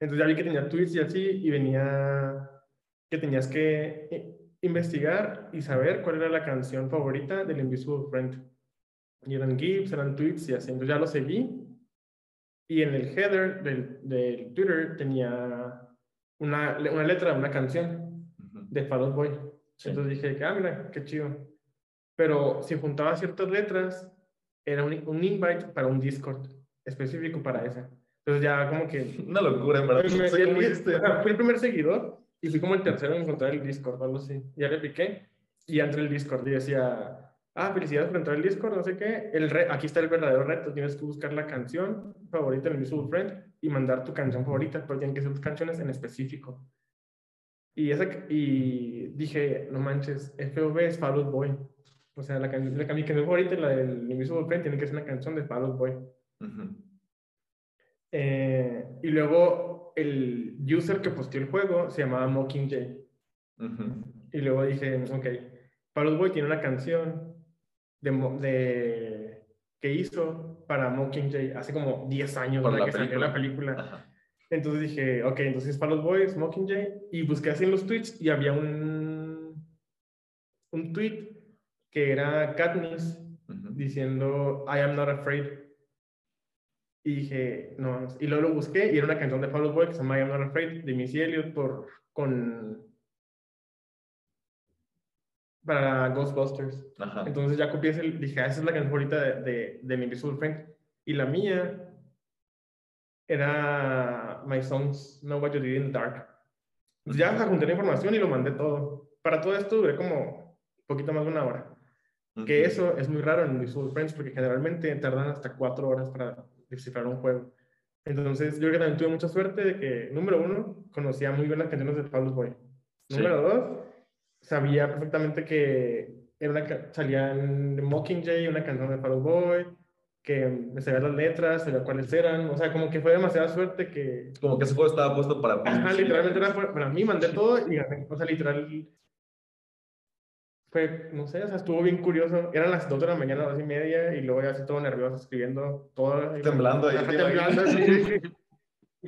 Entonces ya vi que tenía tweets y así, y venía que tenías que investigar y saber cuál era la canción favorita del Invisible Friend. Y eran GIFs, eran tweets y así. Entonces ya lo seguí. Y en el header del, del Twitter tenía una, una letra de una canción de Fall Boy. Entonces dije, ah, mira, qué chido. Pero si juntaba ciertas letras, era un, un invite para un Discord específico para esa. Entonces ya como que... Una locura, en verdad. fui el primer seguidor y fui como el tercero en encontrar el Discord, algo así. Ya le piqué y entré el Discord y decía, ah, felicidades por entrar al Discord, no sé qué. El aquí está el verdadero reto. Tienes que buscar la canción favorita en el Invisible Friend y mandar tu canción favorita, pero tienen que ser canciones en específico. Y, esa, y dije, no manches, FOB es Fall Out Boy. O sea, la, la, mi canción favorita, la del Invisible Friend, tiene que ser una canción de Fall Out Boy. eh, y luego el user que posteó el juego se llamaba Mockingjay. Y luego dije, ok, Fall Out Boy tiene una canción de, que hizo para Mockingjay hace como 10 años de que salió la película. Entonces dije, ok, entonces para los boys, Mockingjay, y busqué así en los tweets y había un, un tweet que era Katniss diciendo I am not afraid. Y dije, no, y luego lo busqué y era una canción de Out Boy que se llama I am not afraid de Missy Elliott por, con para Ghostbusters. Entonces ya copié ese, dije, ah, esa es la canción favorita de, de, de mi Invisible Friend. Y la mía era My Songs Know What You Did in the Dark. ya junté la información y lo mandé todo. Para todo esto duré como un poquito más de una hora. Que eso es muy raro en Invisible Friends porque generalmente tardan hasta cuatro horas para descifrar un juego. Entonces, yo creo que también tuve mucha suerte de que, número uno, conocía muy bien las canciones de Fall Boy. Número dos, sabía perfectamente que era una, salía en Mockingjay, una canción de Fall Boy, que me sabía las letras, sabía cuáles eran, o sea, como que fue demasiada suerte que... Como que ese juego estaba puesto para Ajá, literalmente era para mí, mandé todo y gané, o sea, literal... Fue, no sé, o sea, estuvo bien curioso. Eran las 2 de la mañana, dos y media, y luego ya así todo nervioso escribiendo todo. Temblando ahí. Temblando, sí.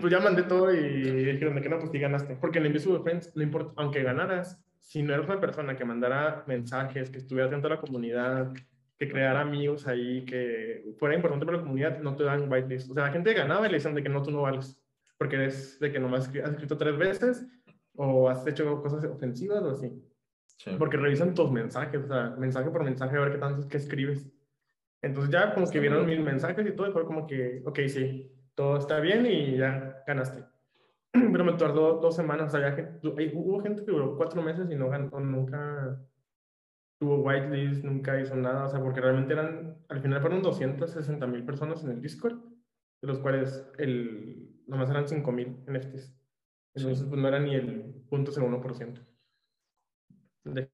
pues ya mandé todo y dijeron de que no, pues sí ganaste. Porque en el Invisible Friends, no importa, aunque ganaras, si no eres una persona que mandara mensajes, que estuviera atento a la comunidad, que creara amigos ahí, que fuera importante para la comunidad, no te dan whitelist. O sea, la gente ganaba y le decían de que no, tú no vales, porque eres de que nomás has escrito tres veces o has hecho cosas ofensivas o así. Porque revisan tus mensajes, o sea, mensaje por mensaje, a ver qué tanto qué escribes. Entonces ya como que vieron mis mensajes y todo, y fue como que, ok, sí, todo está bien y ya ganaste. Pero me tardó dos semanas, o sea, hubo gente que duró cuatro meses y no ganó, nunca tuvo whitelist, nunca hizo nada, o sea, porque realmente eran, al final fueron 260 mil personas en el Discord, de los cuales el, nomás eran 5 mil NFTs. Entonces, pues no era ni el 0.01% de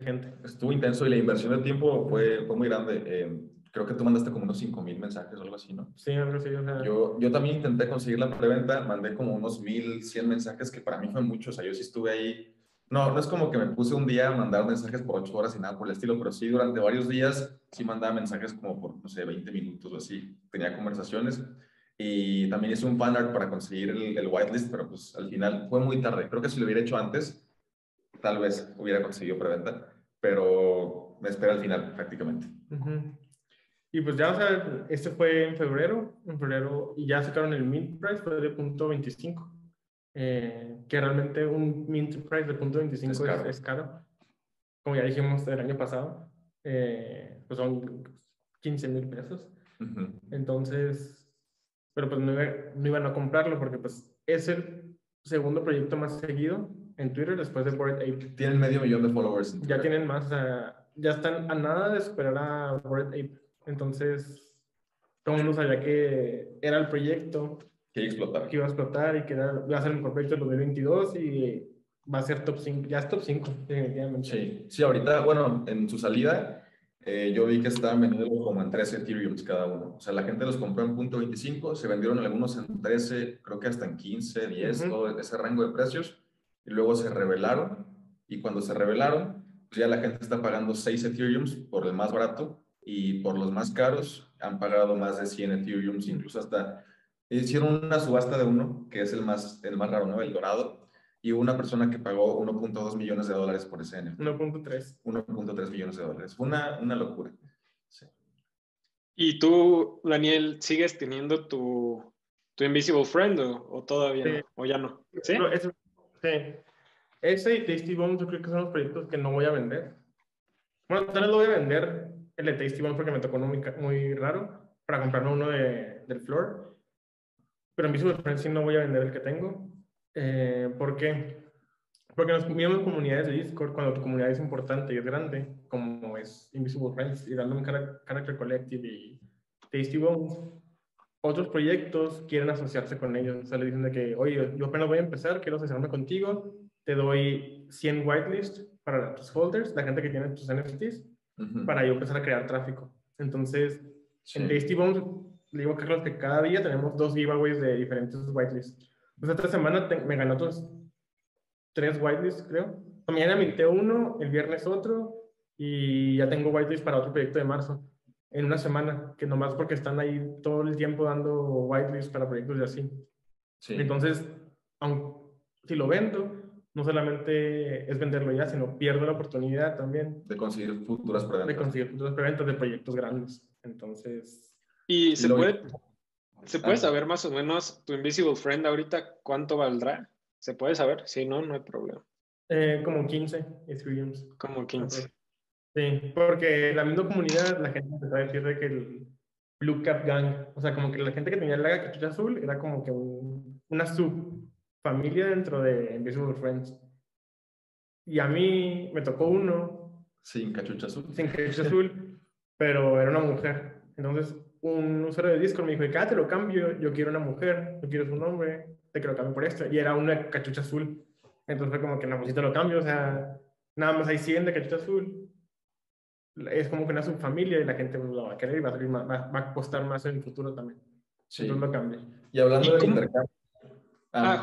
gente. Estuvo intenso y la inversión de tiempo fue, fue muy grande. Eh, creo que tú mandaste como unos 5 mil mensajes o algo así, ¿no? Sí, algo así. O sea... yo, yo también intenté conseguir la preventa, mandé como unos 1100 mensajes, que para mí fue mucho. O sea, yo sí estuve ahí. No, no es como que me puse un día a mandar mensajes por 8 horas y nada por el estilo, pero sí durante varios días sí mandaba mensajes como por, no sé, 20 minutos o así. Tenía conversaciones y también hice un fanart para conseguir el, el, whitelist, pero pues al final fue muy tarde. Creo que si lo hubiera hecho antes, tal vez hubiera conseguido preventa, pero me espera al final prácticamente. Y pues ya, o sea, este fue en febrero, en febrero, y ya sacaron el mint price, fue de punto 25. Eh, que realmente un mint price de punto 25 es caro. Es, caro. Como ya dijimos el año pasado, eh, pues son 15 mil pesos. Entonces, pero pues no, no, iban a comprarlo porque pues es el segundo proyecto más seguido en Twitter después de Bored Ape. Tienen medio millón de followers. ya tienen más, ya están a nada de superar a Bored Ape. Entonces, todo el mundo sabía que era el proyecto. Que iba a explotar. Que iba a explotar y que iba a ser mejor proyecto del 2022 y va a ser top 5, ya es top 5, definitivamente. Sí, sí, ahorita, bueno, en su salida, eh, yo vi que estaban vendiendo como en 13 Ethereum cada uno. O sea, la gente los compró en punto .25, se vendieron algunos en 13, creo que hasta en 15, 10, todo ese rango de precios. Y luego se revelaron. Y cuando se revelaron, pues ya la gente está pagando 6 Ethereum por el más barato y por los más caros han pagado más de 100 Ethereum, incluso hasta hicieron una subasta de uno, que es el más, el más raro, ¿no? El dorado, y una persona que pagó 1.2 millones de dólares por ese NFT. 1.3. 1.3 millones de dólares. Fue una, una locura. Sí. ¿Y tú, Daniel, sigues teniendo tu, tu Invisible Friend o, todavía no? ¿O ya no? ¿Sí? sí. Ese y Tasty Bomb yo creo que son los proyectos que no voy a vender. Bueno, tal vez lo voy a vender el de Tasty Bomb porque me tocó muy, muy raro para comprarme uno de, del Floor. Pero en Invisible Friend sí no voy a vender el que tengo. Eh, ¿Por qué? Porque nos mismas comunidades de Discord, cuando tu comunidad es importante y es grande, como es Invisible Friends y Random Character Collective y Tasty Bones, otros proyectos quieren asociarse con ellos. O sea, le dicen de que, oye, yo apenas voy a empezar, quiero asociarme contigo, te doy 100 whitelist para tus folders, la gente que tiene tus NFTs, para yo empezar a crear tráfico. Entonces, en Tasty Bones, le digo a Carlos que cada día tenemos dos giveaways de diferentes whitelists. Pues esta semana me ganó otros tres whitelists, creo. Mañana minté uno, el viernes otro, y ya tengo whitelist para otro proyecto de marzo. En una semana, que nomás porque están ahí todo el tiempo dando whitelists para proyectos de así. Sí. Entonces, aunque, si lo vendo, no solamente es venderlo ya, sino pierdo la oportunidad también. De conseguir futuras preventas. De conseguir futuras preventas de proyectos grandes. Entonces... ¿Y se puede, ¿se puede ah. saber más o menos tu Invisible Friend ahorita cuánto valdrá? ¿Se puede saber? Si no, no hay problema. Eh, como 15 Ethereum. Como 15. Sí, porque la misma comunidad, la gente empezó a decir de que el Blue Cap Gang, o sea, como que la gente que tenía la cachucha azul era como que una subfamilia dentro de Invisible Friends. Y a mí me tocó uno. Sin cachucha azul. Sin cachucha azul, pero era una mujer. Entonces, un usuario de Discord me dijo, ah, te lo cambio, yo quiero una mujer, yo quiero su nombre, te quiero cambio por esto. Y era una cachucha azul. Entonces fue como que, no, pues te lo cambio, o sea, nada más hay 100 de cachucha azul. Es como que una subfamilia y la gente pues, lo va a querer y va a, va, a costar más en el futuro también. Sí. Entonces lo cambio. Y hablando del intercambio. Ah, ah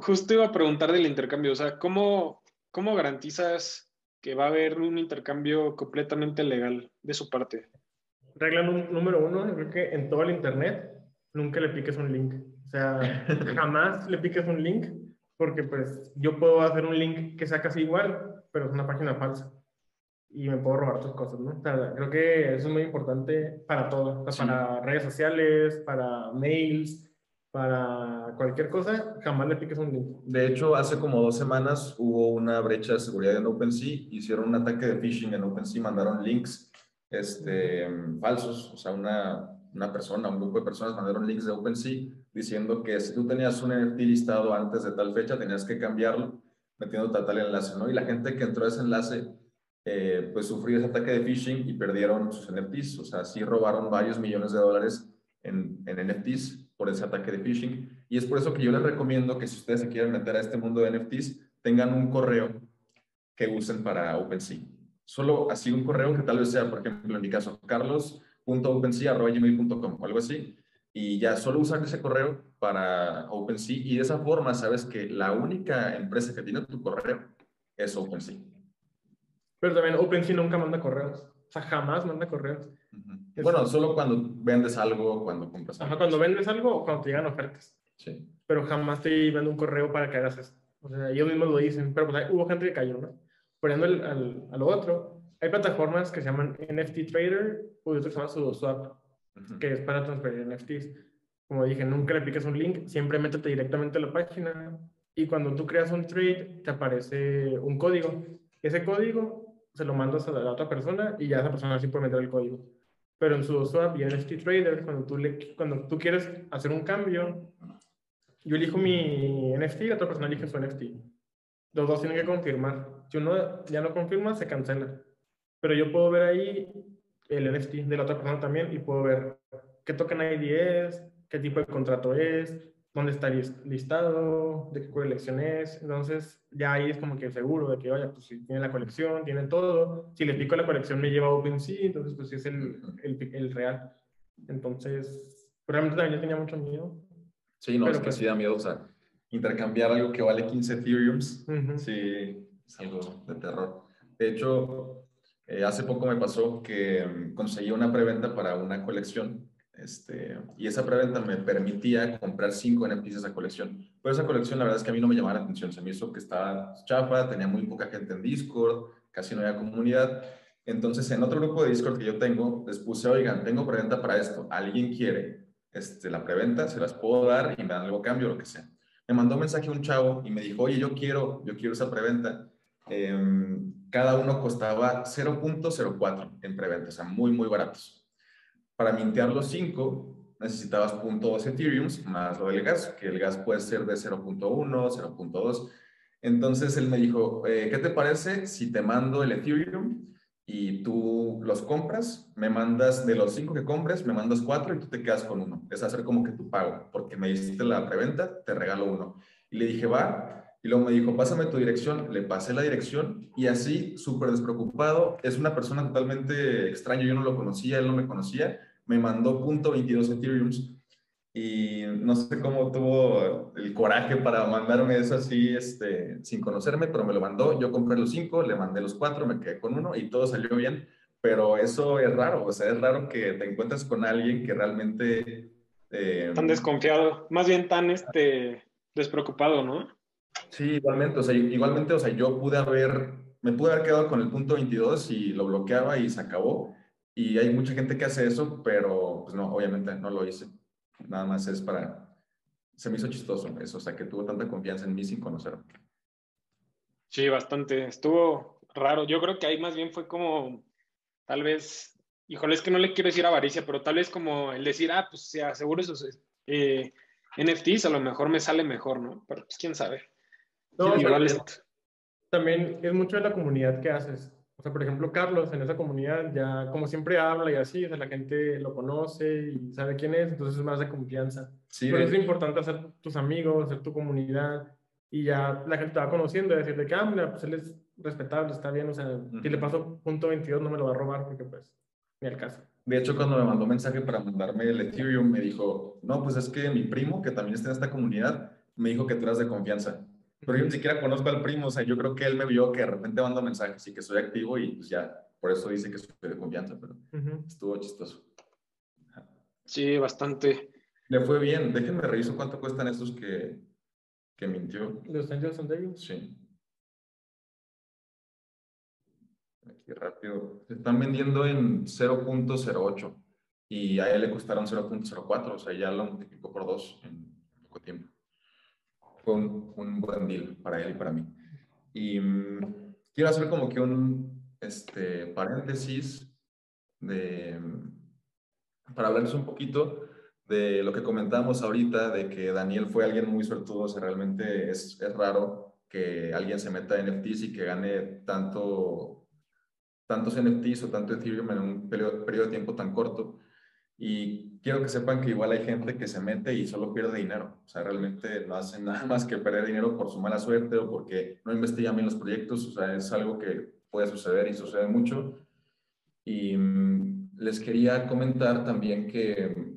justo iba a preguntar del intercambio, o sea, ¿cómo, ¿cómo garantizas que va a haber un intercambio completamente legal de su parte? Regla número uno, creo que en todo el Internet nunca le piques un link. O sea, jamás le piques un link porque pues yo puedo hacer un link que sea casi igual, pero es una página falsa y me puedo robar tus cosas, ¿no? O sea, creo que eso es muy importante para todo, para redes sociales, para mails, para cualquier cosa, jamás le piques un link. De hecho, hace como dos semanas hubo una brecha de seguridad en OpenSea, hicieron un ataque de phishing en OpenSea, mandaron links este, falsos, o sea, una, una persona, un grupo de personas mandaron links de OpenSea diciendo que si tú tenías un NFT listado antes de tal fecha, tenías que cambiarlo metiendo tal, tal enlace, ¿no? Y la gente que entró a ese enlace, eh, pues sufrió ese ataque de phishing y perdieron sus NFTs, o sea, sí robaron varios millones de dólares en, en NFTs por ese ataque de phishing. Y es por eso que yo les recomiendo que si ustedes se quieren meter a este mundo de NFTs, tengan un correo que usen para OpenSea. Solo así un correo que tal vez sea, por ejemplo, en mi caso, carlos.opensea.gmail.com o algo así. Y ya solo usar ese correo para OpenSea y de esa forma sabes que la única empresa que tiene tu correo es OpenSea. Pero también OpenSea nunca manda correos. O sea, jamás manda correos. Bueno, solo cuando vendes algo, cuando compras algo. Ajá, cuando vendes algo o cuando te llegan ofertas. Sí. Pero jamás te vendo un correo para que hagas eso. O sea, ellos mismos lo dicen. Pero pues hubo gente que cayó, ¿no? Poniendo al, al, al, otro, hay plataformas que se llaman NFT Trader o otro que se llama SudoSwap, que es para transferir NFTs. Como dije, nunca le piques un link, siempre métete directamente a la página y cuando tú creas un trade te aparece un código. Ese código se lo mandas a la otra persona y ya esa persona sí puede meter el código. Pero en su swap y en NFT Trader, cuando tú, le, cuando tú quieres hacer un cambio, yo elijo mi NFT y la otra persona elige su NFT. Los dos tienen que confirmar. Si uno ya no confirma, se cancela. Pero yo puedo ver ahí el NFT de la otra persona también y puedo ver qué token ID es, qué tipo de contrato es, dónde está listado, de qué colección es. Entonces, ya ahí es como que seguro de que, oye, pues si tiene la colección, tiene todo. Si le pico la colección, me lleva a OpenSea, entonces, pues sí es el, el, el real. Entonces, realmente también yo tenía mucho miedo. Sí, no, es que pues, sí da miedo, o sea, intercambiar algo que vale 15 Ethereums, sí, es algo de terror. De hecho, eh, hace poco me pasó que mm, conseguí una preventa para una colección este, y esa preventa me permitía comprar cinco NFTs de esa colección. Pero esa colección la verdad es que a mí no me llamaba la atención. Se me hizo que estaba chafa, tenía muy poca gente en Discord, casi no había comunidad. Entonces en otro grupo de Discord que yo tengo, les puse, oigan, tengo preventa para esto. ¿Alguien quiere este, la preventa? Se las puedo dar y me dan algo cambio, lo que sea. Me mandó un mensaje un chavo y me dijo, oye, yo quiero, yo quiero esa preventa. Em, cada uno costaba 0.04 en preventa, o sea, muy, muy baratos para mintear los 5 necesitabas 0.2 Ethereum más lo del gas, que el gas puede ser de 0.1, 0.2. Entonces él me dijo, eh, ¿qué te parece si te mando el Ethereum y tú los compras? Me mandas de los 5 que compres, me mandas 4 y tú te quedas con uno. Es hacer como que tu pago, porque me hiciste la preventa, te regalo uno. Y le dije, va. Y luego me dijo, pásame tu dirección. Le pasé la dirección y así, súper despreocupado. Es una persona totalmente extraña. Yo no lo conocía, él no me conocía me mandó .22 Ethereum y no sé cómo tuvo el coraje para mandarme eso así, este, sin conocerme, pero me lo mandó. Yo compré los cinco, le mandé los cuatro, me quedé con uno y todo salió bien. Pero eso es raro, o sea, es raro que te encuentres con alguien que realmente... Eh, tan desconfiado, más bien tan este, despreocupado, ¿no? Sí, igualmente, o sea, igualmente, o sea, yo pude haber, me pude haber quedado con el punto 22 y lo bloqueaba y se acabó y hay mucha gente que hace eso, pero pues no, obviamente no lo hice. Nada más es para... Se me hizo chistoso eso, o sea, que tuvo tanta confianza en mí sin conocerme. Sí, bastante. Estuvo raro. Yo creo que ahí más bien fue como, tal vez, híjole, es que no le quiero decir avaricia, pero tal vez como el decir, ah, pues se aseguro esos eh, NFTs, a lo mejor me sale mejor, ¿no? Pero pues quién sabe. No, Igual también es mucho de la comunidad que haces. O sea, por ejemplo, Carlos en esa comunidad ya como siempre habla y así, o sea, la gente lo conoce y sabe quién es, entonces es más de confianza. Sí, Pero es importante hacer tus amigos, hacer tu comunidad y ya la gente te va conociendo y decirle que, ah, pues él es respetable, está bien, o sea, si le paso punto 22 no me lo va a robar porque pues ni al caso. De hecho, cuando me mandó mensaje para mandarme el Ethereum, me dijo, no, pues es que mi primo, que también está en esta comunidad, me dijo que tú eras de confianza pero yo ni siquiera conozco al primo, o sea, yo creo que él me vio que de repente mando mensajes y que soy activo y pues ya, por eso dice que soy de confianza, pero estuvo chistoso. Sí, bastante. Le fue bien, déjenme reviso cuánto cuestan estos que, que mintió. ¿Los Angels and Devils? Sí. Aquí rápido. Se están vendiendo en 0.08 y a él le costaron 0.04, o sea, ya lo multiplicó por dos en poco tiempo. Fue un, un buen deal para él y para mí. Y mm, quiero hacer como que un este, paréntesis de, para hablarles un poquito de lo que comentamos ahorita, de que Daniel fue alguien muy suertudo, o sea, realmente es, es raro que alguien se meta en NFTs y que gane tanto, tantos NFTs o tanto Ethereum en un periodo, periodo de tiempo tan corto. Y quiero que sepan que igual hay gente que se mete y solo pierde dinero. O sea, realmente no hacen nada más que perder dinero por su mala suerte o porque no investigan bien los proyectos. O sea, es algo que puede suceder y sucede mucho. Y mm, les quería comentar también que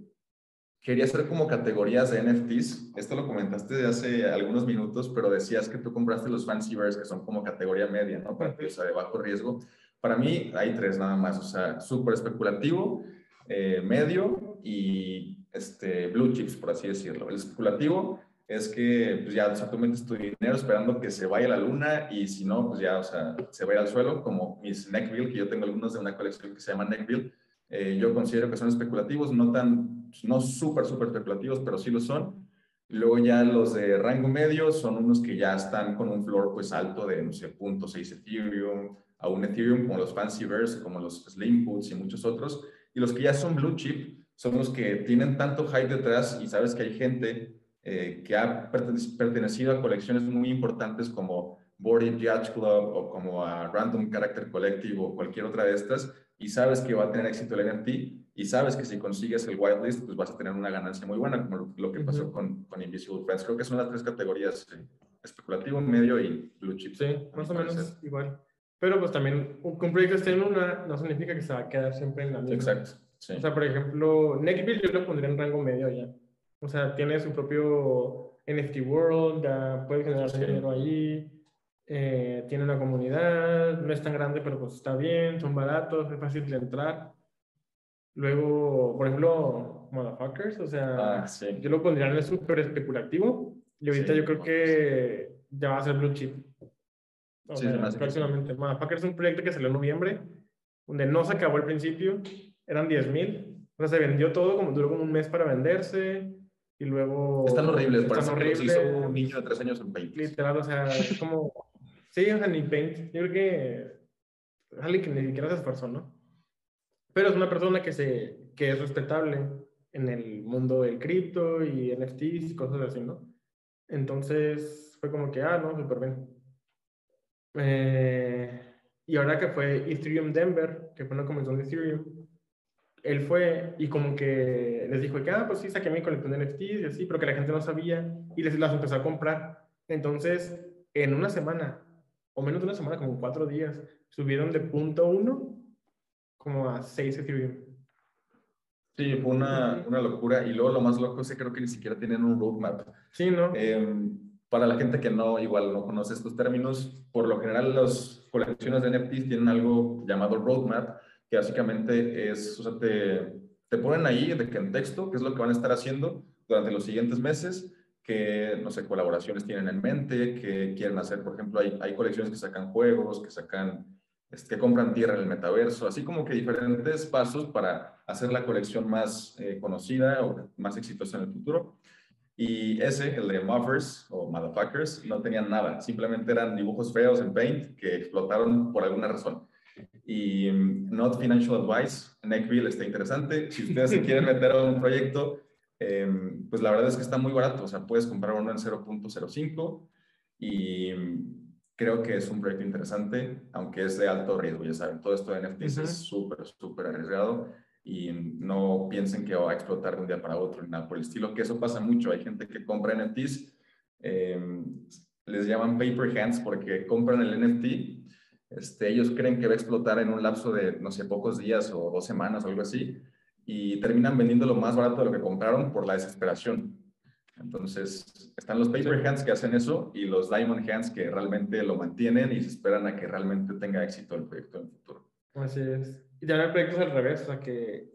quería hacer como categorías de NFTs. Esto lo comentaste hace algunos minutos, pero decías que tú compraste los Fancy Bears, que son como categoría media, ¿no? Para o sea, de bajo riesgo. Para mí hay tres nada más, o sea, súper especulativo, eh, medio y este, blue chips, por así decirlo. El especulativo es que pues ya, o sea, tú metes tu dinero esperando que se vaya a la luna y si no, pues ya, o sea, se va al suelo, como mis Neckville, que yo tengo algunos de una colección que se llama Neckville. Eh, yo considero que son especulativos, no tan, no súper, súper especulativos, pero sí lo son. Luego ya los de rango medio son unos que ya están con un floor pues alto de, no sé, 0.6 Ethereum, a un Ethereum como los Fancyverse, como los Slim Puts y muchos otros. Y los que ya son blue chip son los que tienen tanto hype detrás y sabes que hay gente eh, que ha pertenecido a colecciones muy importantes como Bored Yacht Club o como a Random Character Collective o cualquier otra de estas y sabes que va a tener éxito el NFT y sabes que si consigues el whitelist pues vas a tener una ganancia muy buena como lo que pasó con, con, Invisible Friends. Creo que son las tres categorías, eh, especulativo, medio y blue chip. Sí, más o menos igual. Pero pues también un proyecto esté en una no significa que se va a quedar siempre en la misma. Exacto. O sea, por ejemplo, Neckville yo lo pondría en rango medio ya. O sea, tiene su propio NFT World, ya puede generar dinero ahí, eh, tiene una comunidad, no es tan grande, pero pues está bien, son baratos, es fácil de entrar. Luego, por ejemplo, Motherfuckers, o sea, ah, yo lo pondría en el súper especulativo y ahorita yo creo que ya va a ser Blue Chip. O sí, sea, próximamente. Motherfuckers es un proyecto que salió en noviembre, donde no se acabó al principio, eran 10 mil, o sea, se vendió todo, como duró como un mes para venderse y luego... Están horribles, están horribles. hizo un niño de tres años en Paint. Literal, o sea, es como... sí, o sea, ni Paint. Yo creo que alguien que ni siquiera se esforzó, ¿no? Pero es una persona que, se, que es respetable en el mundo del cripto y NFTs y cosas así, ¿no? Entonces fue como que, ah, no, súper bien. Eh, y ahora que fue Ethereum Denver, que fue una convención de Ethereum, él fue y como que les dijo que, ah, pues sí, saqué mi colección de NFTs y así, pero que la gente no sabía y les las empezó a comprar. Entonces, en una semana, o menos de una semana, como cuatro días, subieron de punto uno como a seis Ethereum. Sí, fue una, una, locura. Y luego lo más loco es que creo que ni siquiera tienen un roadmap. Sí, ¿no? Em, para la gente que no, igual no conoce estos términos, por lo general las colecciones de NFTs tienen algo llamado roadmap, que básicamente es, o sea, te, te ponen ahí de que en texto qué es lo que van a estar haciendo durante los siguientes meses, qué, no sé, colaboraciones tienen en mente, qué quieren hacer. Por ejemplo, hay, hay colecciones que sacan juegos, que sacan, este, que compran tierra en el metaverso, así como que diferentes pasos para hacer la colección más eh, conocida o más exitosa en el futuro. Y ese, el de Muffers o Motherfuckers, no tenían nada, simplemente eran dibujos feos en Paint que explotaron por alguna razón. Y mm, Not Financial Advice, Neckville está interesante. Si ustedes se quieren meter a un proyecto, em, pues la verdad es que está muy barato. O sea, puedes comprar uno en 0.05 y mm, creo que es un proyecto interesante, aunque es de alto riesgo, ya saben. Todo esto de NFTs es súper, súper arriesgado y no piensen que va a explotar de un día para otro ni nada por el estilo, que eso pasa mucho. Hay gente que compra NFTs, em, les llaman paper hands porque compran el NFT este, ellos creen que va a explotar en un lapso de, no sé, pocos días o dos semanas o algo así, y terminan vendiéndolo más barato de lo que compraron por la desesperación. Entonces, están los paper hands que hacen eso y los diamond hands que realmente lo mantienen y se esperan a que realmente tenga éxito el proyecto en el futuro. Así es. Y también el proyecto es al revés, o sea, que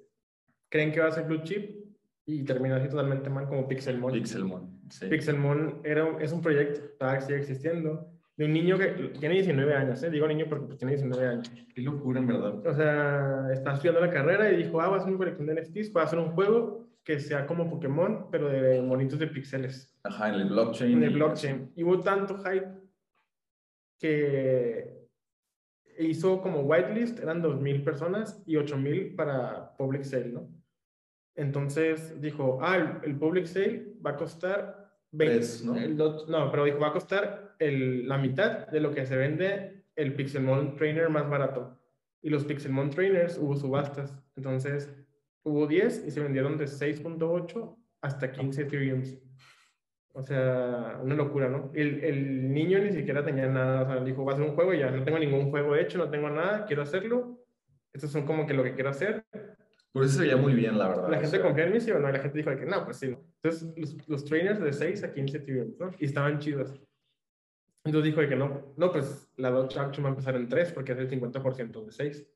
creen que va a ser blue chip y termina así totalmente mal como Pixelmon. Pixelmon, sí. Pixelmon era, es un proyecto, que sigue existiendo, de un niño que tiene 19 años, ¿eh? digo niño porque pues, tiene 19 años. Qué locura, en verdad. O sea, está estudiando la carrera y dijo, ah, voy a hacer una colección de NFTs, voy a hacer un juego que sea como Pokémon, pero de monitos de píxeles. Ajá, en el blockchain. En el blockchain. Y hubo tanto hype que hizo como whitelist, eran 2.000 personas y 8.000 para public sale, ¿no? Entonces dijo, ah, el, public sale va a costar 20, ¿no? ¿no? pero dijo, va a costar el, la mitad de lo que se vende el Pixelmon Trainer más barato. Y los Pixelmon Trainers hubo subastas. Entonces hubo 10 y se vendieron de 6.8 hasta 15 Ethereums. O sea, una locura, ¿no? El, el, niño ni siquiera tenía nada, o sea, dijo, va a ser un juego y ya, no tengo ningún juego hecho, no tengo nada, quiero hacerlo. Estos son como que lo que quiero hacer. Por eso se veía muy bien, la verdad. La gente confía en mí, sí o no, la gente dijo que no, pues sí. Entonces, los, los trainers de 6 a 15 Ethereum, ¿no? Y estaban chidos. Entonces dijo que no, no, pues la Dodge Action va a empezar en 3 porque es el 50% de 6.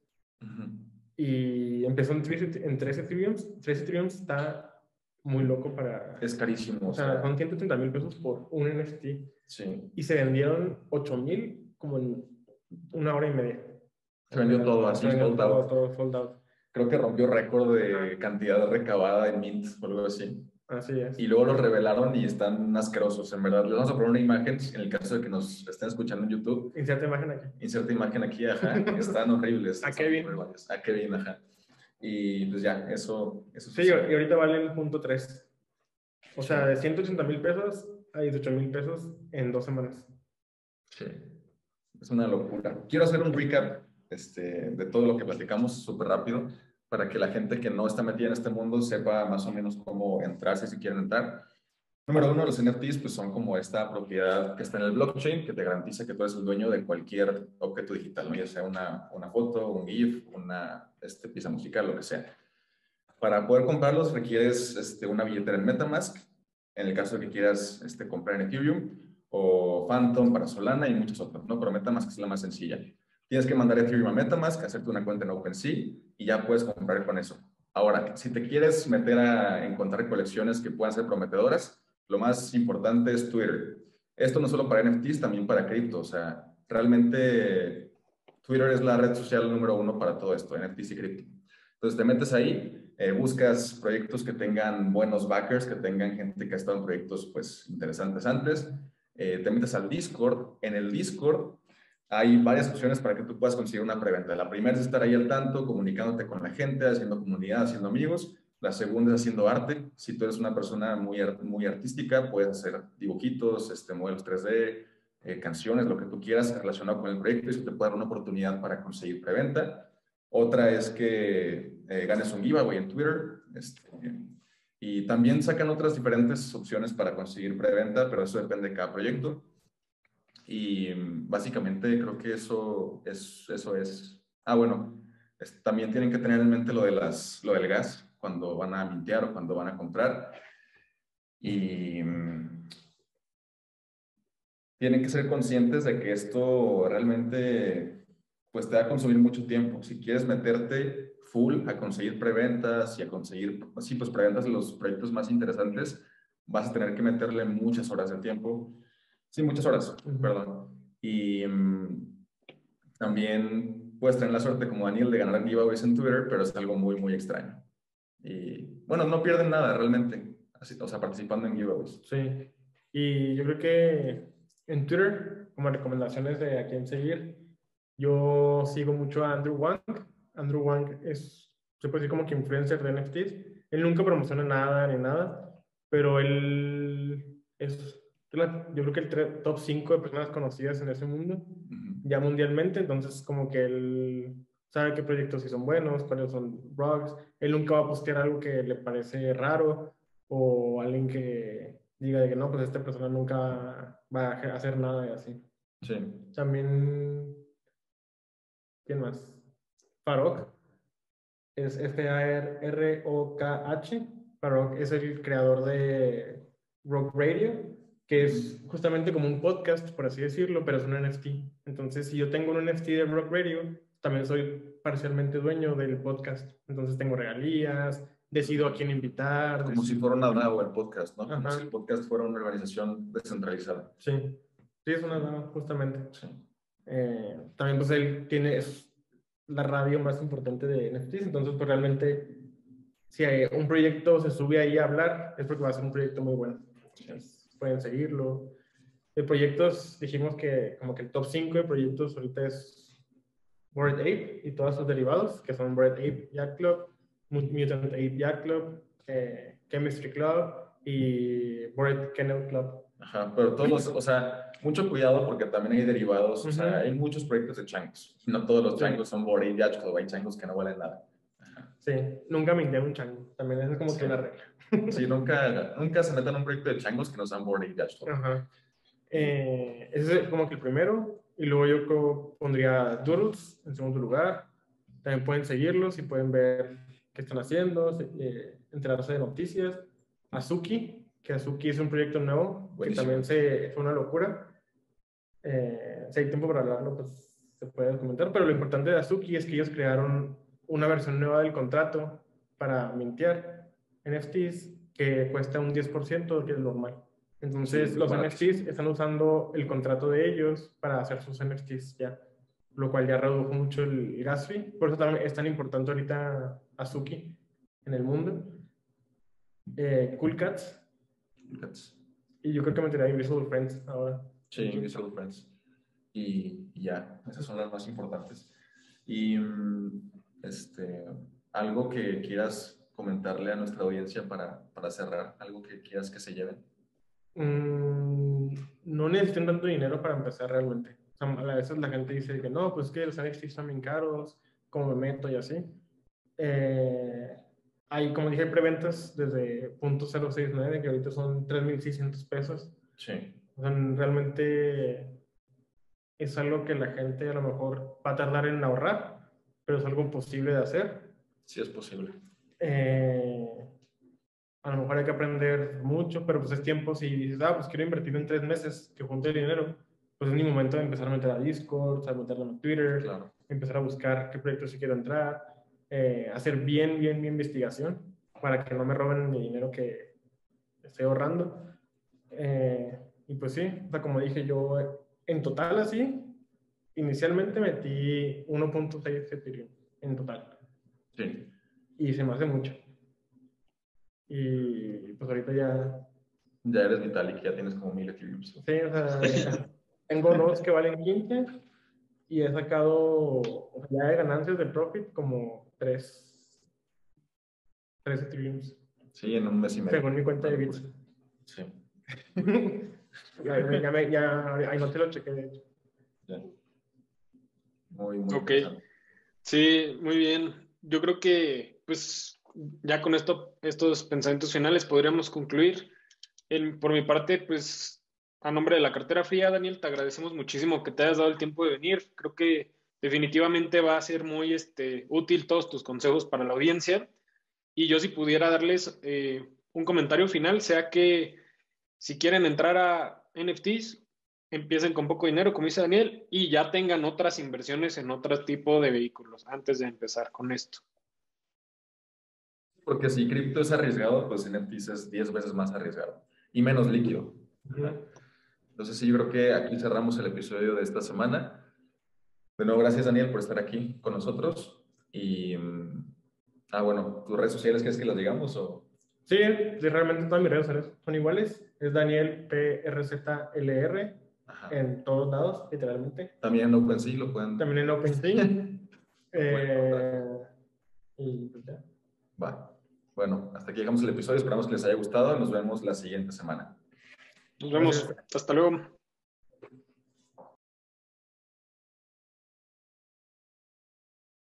Y empezó en 3, en 3 Ethereum. 3 Ethereum está muy loco para... Es carísimo. O sea, son 130 mil pesos por un NFT. Sí. Y se vendieron 8 mil como en una hora y media. Se vendió todo así, sold out. Todo, sold out. Creo que rompió récord de cantidad recabada en Mint o algo así. Así es. Y luego los revelaron y están asquerosos, en verdad. Les vamos a poner una imagen en el caso de que nos estén escuchando en YouTube. Inserta imagen aquí. Inserta imagen aquí, ajá. Están horribles. a Kevin. A Kevin, ajá. Y pues ya, eso. eso sí, y ahorita valen punto 3. O sea, de 180 mil pesos a 18 mil pesos en dos semanas. Sí. Es una locura. Quiero hacer un recap este, de todo lo que platicamos súper rápido para que la gente que no está metida en este mundo sepa más o menos cómo entrarse si quieren entrar. Número uno, los NFTs pues son como esta propiedad que está en el blockchain que te garantiza que tú eres el dueño de cualquier objeto digital, ¿no? ya sea una, una foto, un GIF, una este, pieza musical, lo que sea. Para poder comprarlos requieres este, una billetera en Metamask, en el caso de que quieras este, comprar en Ethereum, o Phantom para Solana y muchos otros, ¿no? Pero Metamask es la más sencilla. Tienes que mandar Ethereum a Metamask, hacerte una cuenta en OpenSea y ya puedes comprar con eso. Ahora, si te quieres meter a encontrar colecciones que puedan ser prometedoras, lo más importante es Twitter. Esto no solo para NFTs, también para cripto. O sea, realmente Twitter es la red social número uno para todo esto, NFTs y cripto. Entonces te metes ahí, eh, buscas proyectos que tengan buenos backers, que tengan gente que ha estado en proyectos pues interesantes antes. Eh, te metes al Discord. En el Discord hay varias opciones para que tú puedas conseguir una preventa. La primera es estar ahí al tanto, comunicándote con la gente, haciendo comunidad, haciendo amigos. La segunda es haciendo arte. Si tú eres una persona muy, muy artística, puedes hacer dibujitos, este, modelos 3D, eh, canciones, lo que tú quieras relacionado con el proyecto eso te puede dar una oportunidad para conseguir preventa. Otra es que eh, ganes un giveaway en Twitter. Este, y también sacan otras diferentes opciones para conseguir preventa, pero eso depende de cada proyecto. Y mm, básicamente creo que eso es. Eso es. Ah, bueno, también tienen que tener en mente lo, de las, lo del gas cuando van a mintear o cuando van a comprar. Y mm, tienen que ser conscientes de que esto realmente pues te va a consumir mucho tiempo. Si quieres meterte full a conseguir preventas y a conseguir, sí, pues preventas los proyectos más interesantes, vas a tener que meterle muchas horas de tiempo. Sí, muchas horas, perdón. Y mm, también puedes tener la suerte como Daniel de ganar giveaways en Twitter, pero es algo muy, muy extraño. Y bueno, no pierden nada realmente, así, o sea, participando en giveaways. Sí, y yo creo que en Twitter, como recomendaciones de a quién seguir, yo sigo mucho a Andrew Wang. Andrew Wang es, se puede decir como que influencer de NFTs. Él nunca promociona nada ni nada, pero él es, yo creo que el top 5 de personas conocidas en ese mundo, ya mundialmente, entonces como que él sabe qué proyectos sí son buenos, cuáles son bugs. Él nunca va a postear algo que le parece raro o alguien que diga de que no, pues esta persona nunca va a hacer nada y así. Sí. También, ¿quién más? Farok. Es F-A-R-O-K-H. Farok es el creador de Rock Radio, que es justamente como un podcast, por así decirlo, pero es un NFT. Entonces, si yo tengo un NFT de Rock Radio, también soy parcialmente dueño del podcast. Entonces tengo regalías, decido a quién invitar. Como si fuera una DAO el podcast, ¿no? Como si el podcast fuera una organización descentralizada. Sí, sí, es una DAO, justamente. Eh, también pues él tiene, es la radio más importante de NFTs, entonces pues realmente si un proyecto se sube ahí a hablar, es porque va a ser un proyecto muy bueno. Pueden seguirlo. De proyectos, dijimos que como que el top 5 de proyectos ahorita es Bored Ape y todos sus derivados, que son Bored Ape Yacht Club, Mutant Ape Yacht Club, eh, Chemistry Club y Bored Kennel Club. Ajá, pero todos o sea, mucho cuidado porque también hay derivados, o sea, hay muchos proyectos de changos. No todos los changos son Bored Yacht Club, hay changos que no valen nada. Sí, nunca me un chango. También es como que una regla. Sí, nunca, nunca se metan un proyecto de changos que no sean boarding Ajá. Eh, ese es como que el primero. Y luego yo pondría Doodles en segundo lugar. También pueden seguirlos y pueden ver qué están haciendo, eh, enterarse de noticias. Azuki, que Azuki es un proyecto nuevo, que también se, fue una locura. Eh, si hay tiempo para hablarlo, pues se puede comentar. Pero lo importante de Azuki es que ellos crearon una versión nueva del contrato para mintear NFTs que cuesta un 10%, que es normal. Entonces, los NFTs están usando el contrato de ellos para hacer sus NFTs ya, lo cual ya redujo mucho el gas fee. Por eso también es tan importante ahorita Azuki en el mundo. Eh, cool Cats. Cool Cats. Y yo creo que metería Invisible Friends ahora. Sí, Invisible Friends. Y, y ya, esas son las más importantes. Y mm, este, algo que quieras comentarle a nuestra audiencia para, para cerrar, algo que quieras que se lleven. Mm, no necesitan tanto dinero para empezar realmente. a veces la gente dice que no, pues que los NFTs están bien caros, como me meto y así. Eh, hay, como dije, preventas desde .069, que ahorita son 3.600 pesos. Sí. realmente es algo que la gente a lo mejor va a tardar en ahorrar, pero es algo posible de hacer. Sí, es posible. Eh, a lo mejor hay que aprender mucho, pero pues es tiempo si dices, ah, pues quiero invertir en tres meses que junte el dinero, pues es mi momento de empezar a meter a Discord, a meterlo en Twitter, empezar a buscar qué proyectos sí quiero entrar, eh, hacer bien, bien mi investigación para que no me roben mi dinero que estoy ahorrando. Eh, y pues sí, o sea, como dije yo, en total así, inicialmente metí 1.6 Ethereum en total. Sí. Y se me hace mucho. Y pues ahorita ya... Ya eres Vitalik, ya tienes como 1000 Ethereum. Sí, o sea, tengo dos que valen 15 y he sacado ya de ganancias del profit como 3, 3 Ethereum. Sí, en un mes y medio. Según mi cuenta de Bits. Sí. ya, ya, ya, ahí no te lo chequé, de hecho. Ya. Muy, muy Ok. Sí, muy bien. Yo creo que, pues, ya con esto, estos pensamientos finales podríamos concluir. por mi parte, pues, a nombre de la cartera fría, Daniel, te agradecemos muchísimo que te hayas dado el tiempo de venir. Creo que definitivamente va a ser muy este, útil todos tus consejos para la audiencia. Y yo si pudiera darles eh, un comentario final, sea que si quieren entrar a NFTs, empiecen con poco dinero, como dice Daniel, y ya tengan otras inversiones en otro tipo de vehículos antes de empezar con esto. Porque si cripto es arriesgado, pues NFTs es 10 veces más arriesgado y menos líquido. Entonces sí, yo creo que aquí cerramos el episodio de esta semana. De nuevo, gracias Daniel por estar aquí con nosotros. Y, mm, ah, bueno, tus redes sociales, ¿quieres que las digamos? O? Sí, realmente todas mis redes sociales son iguales. Es Daniel PRZLR en todos lados, literalmente. También en OpenSea lo pueden. También en OpenSea. eh, y pues ya. Va. Bueno, hasta aquí llegamos el episodio. Esperamos que les haya gustado. Nos vemos la siguiente semana. Nos vemos. Hasta luego.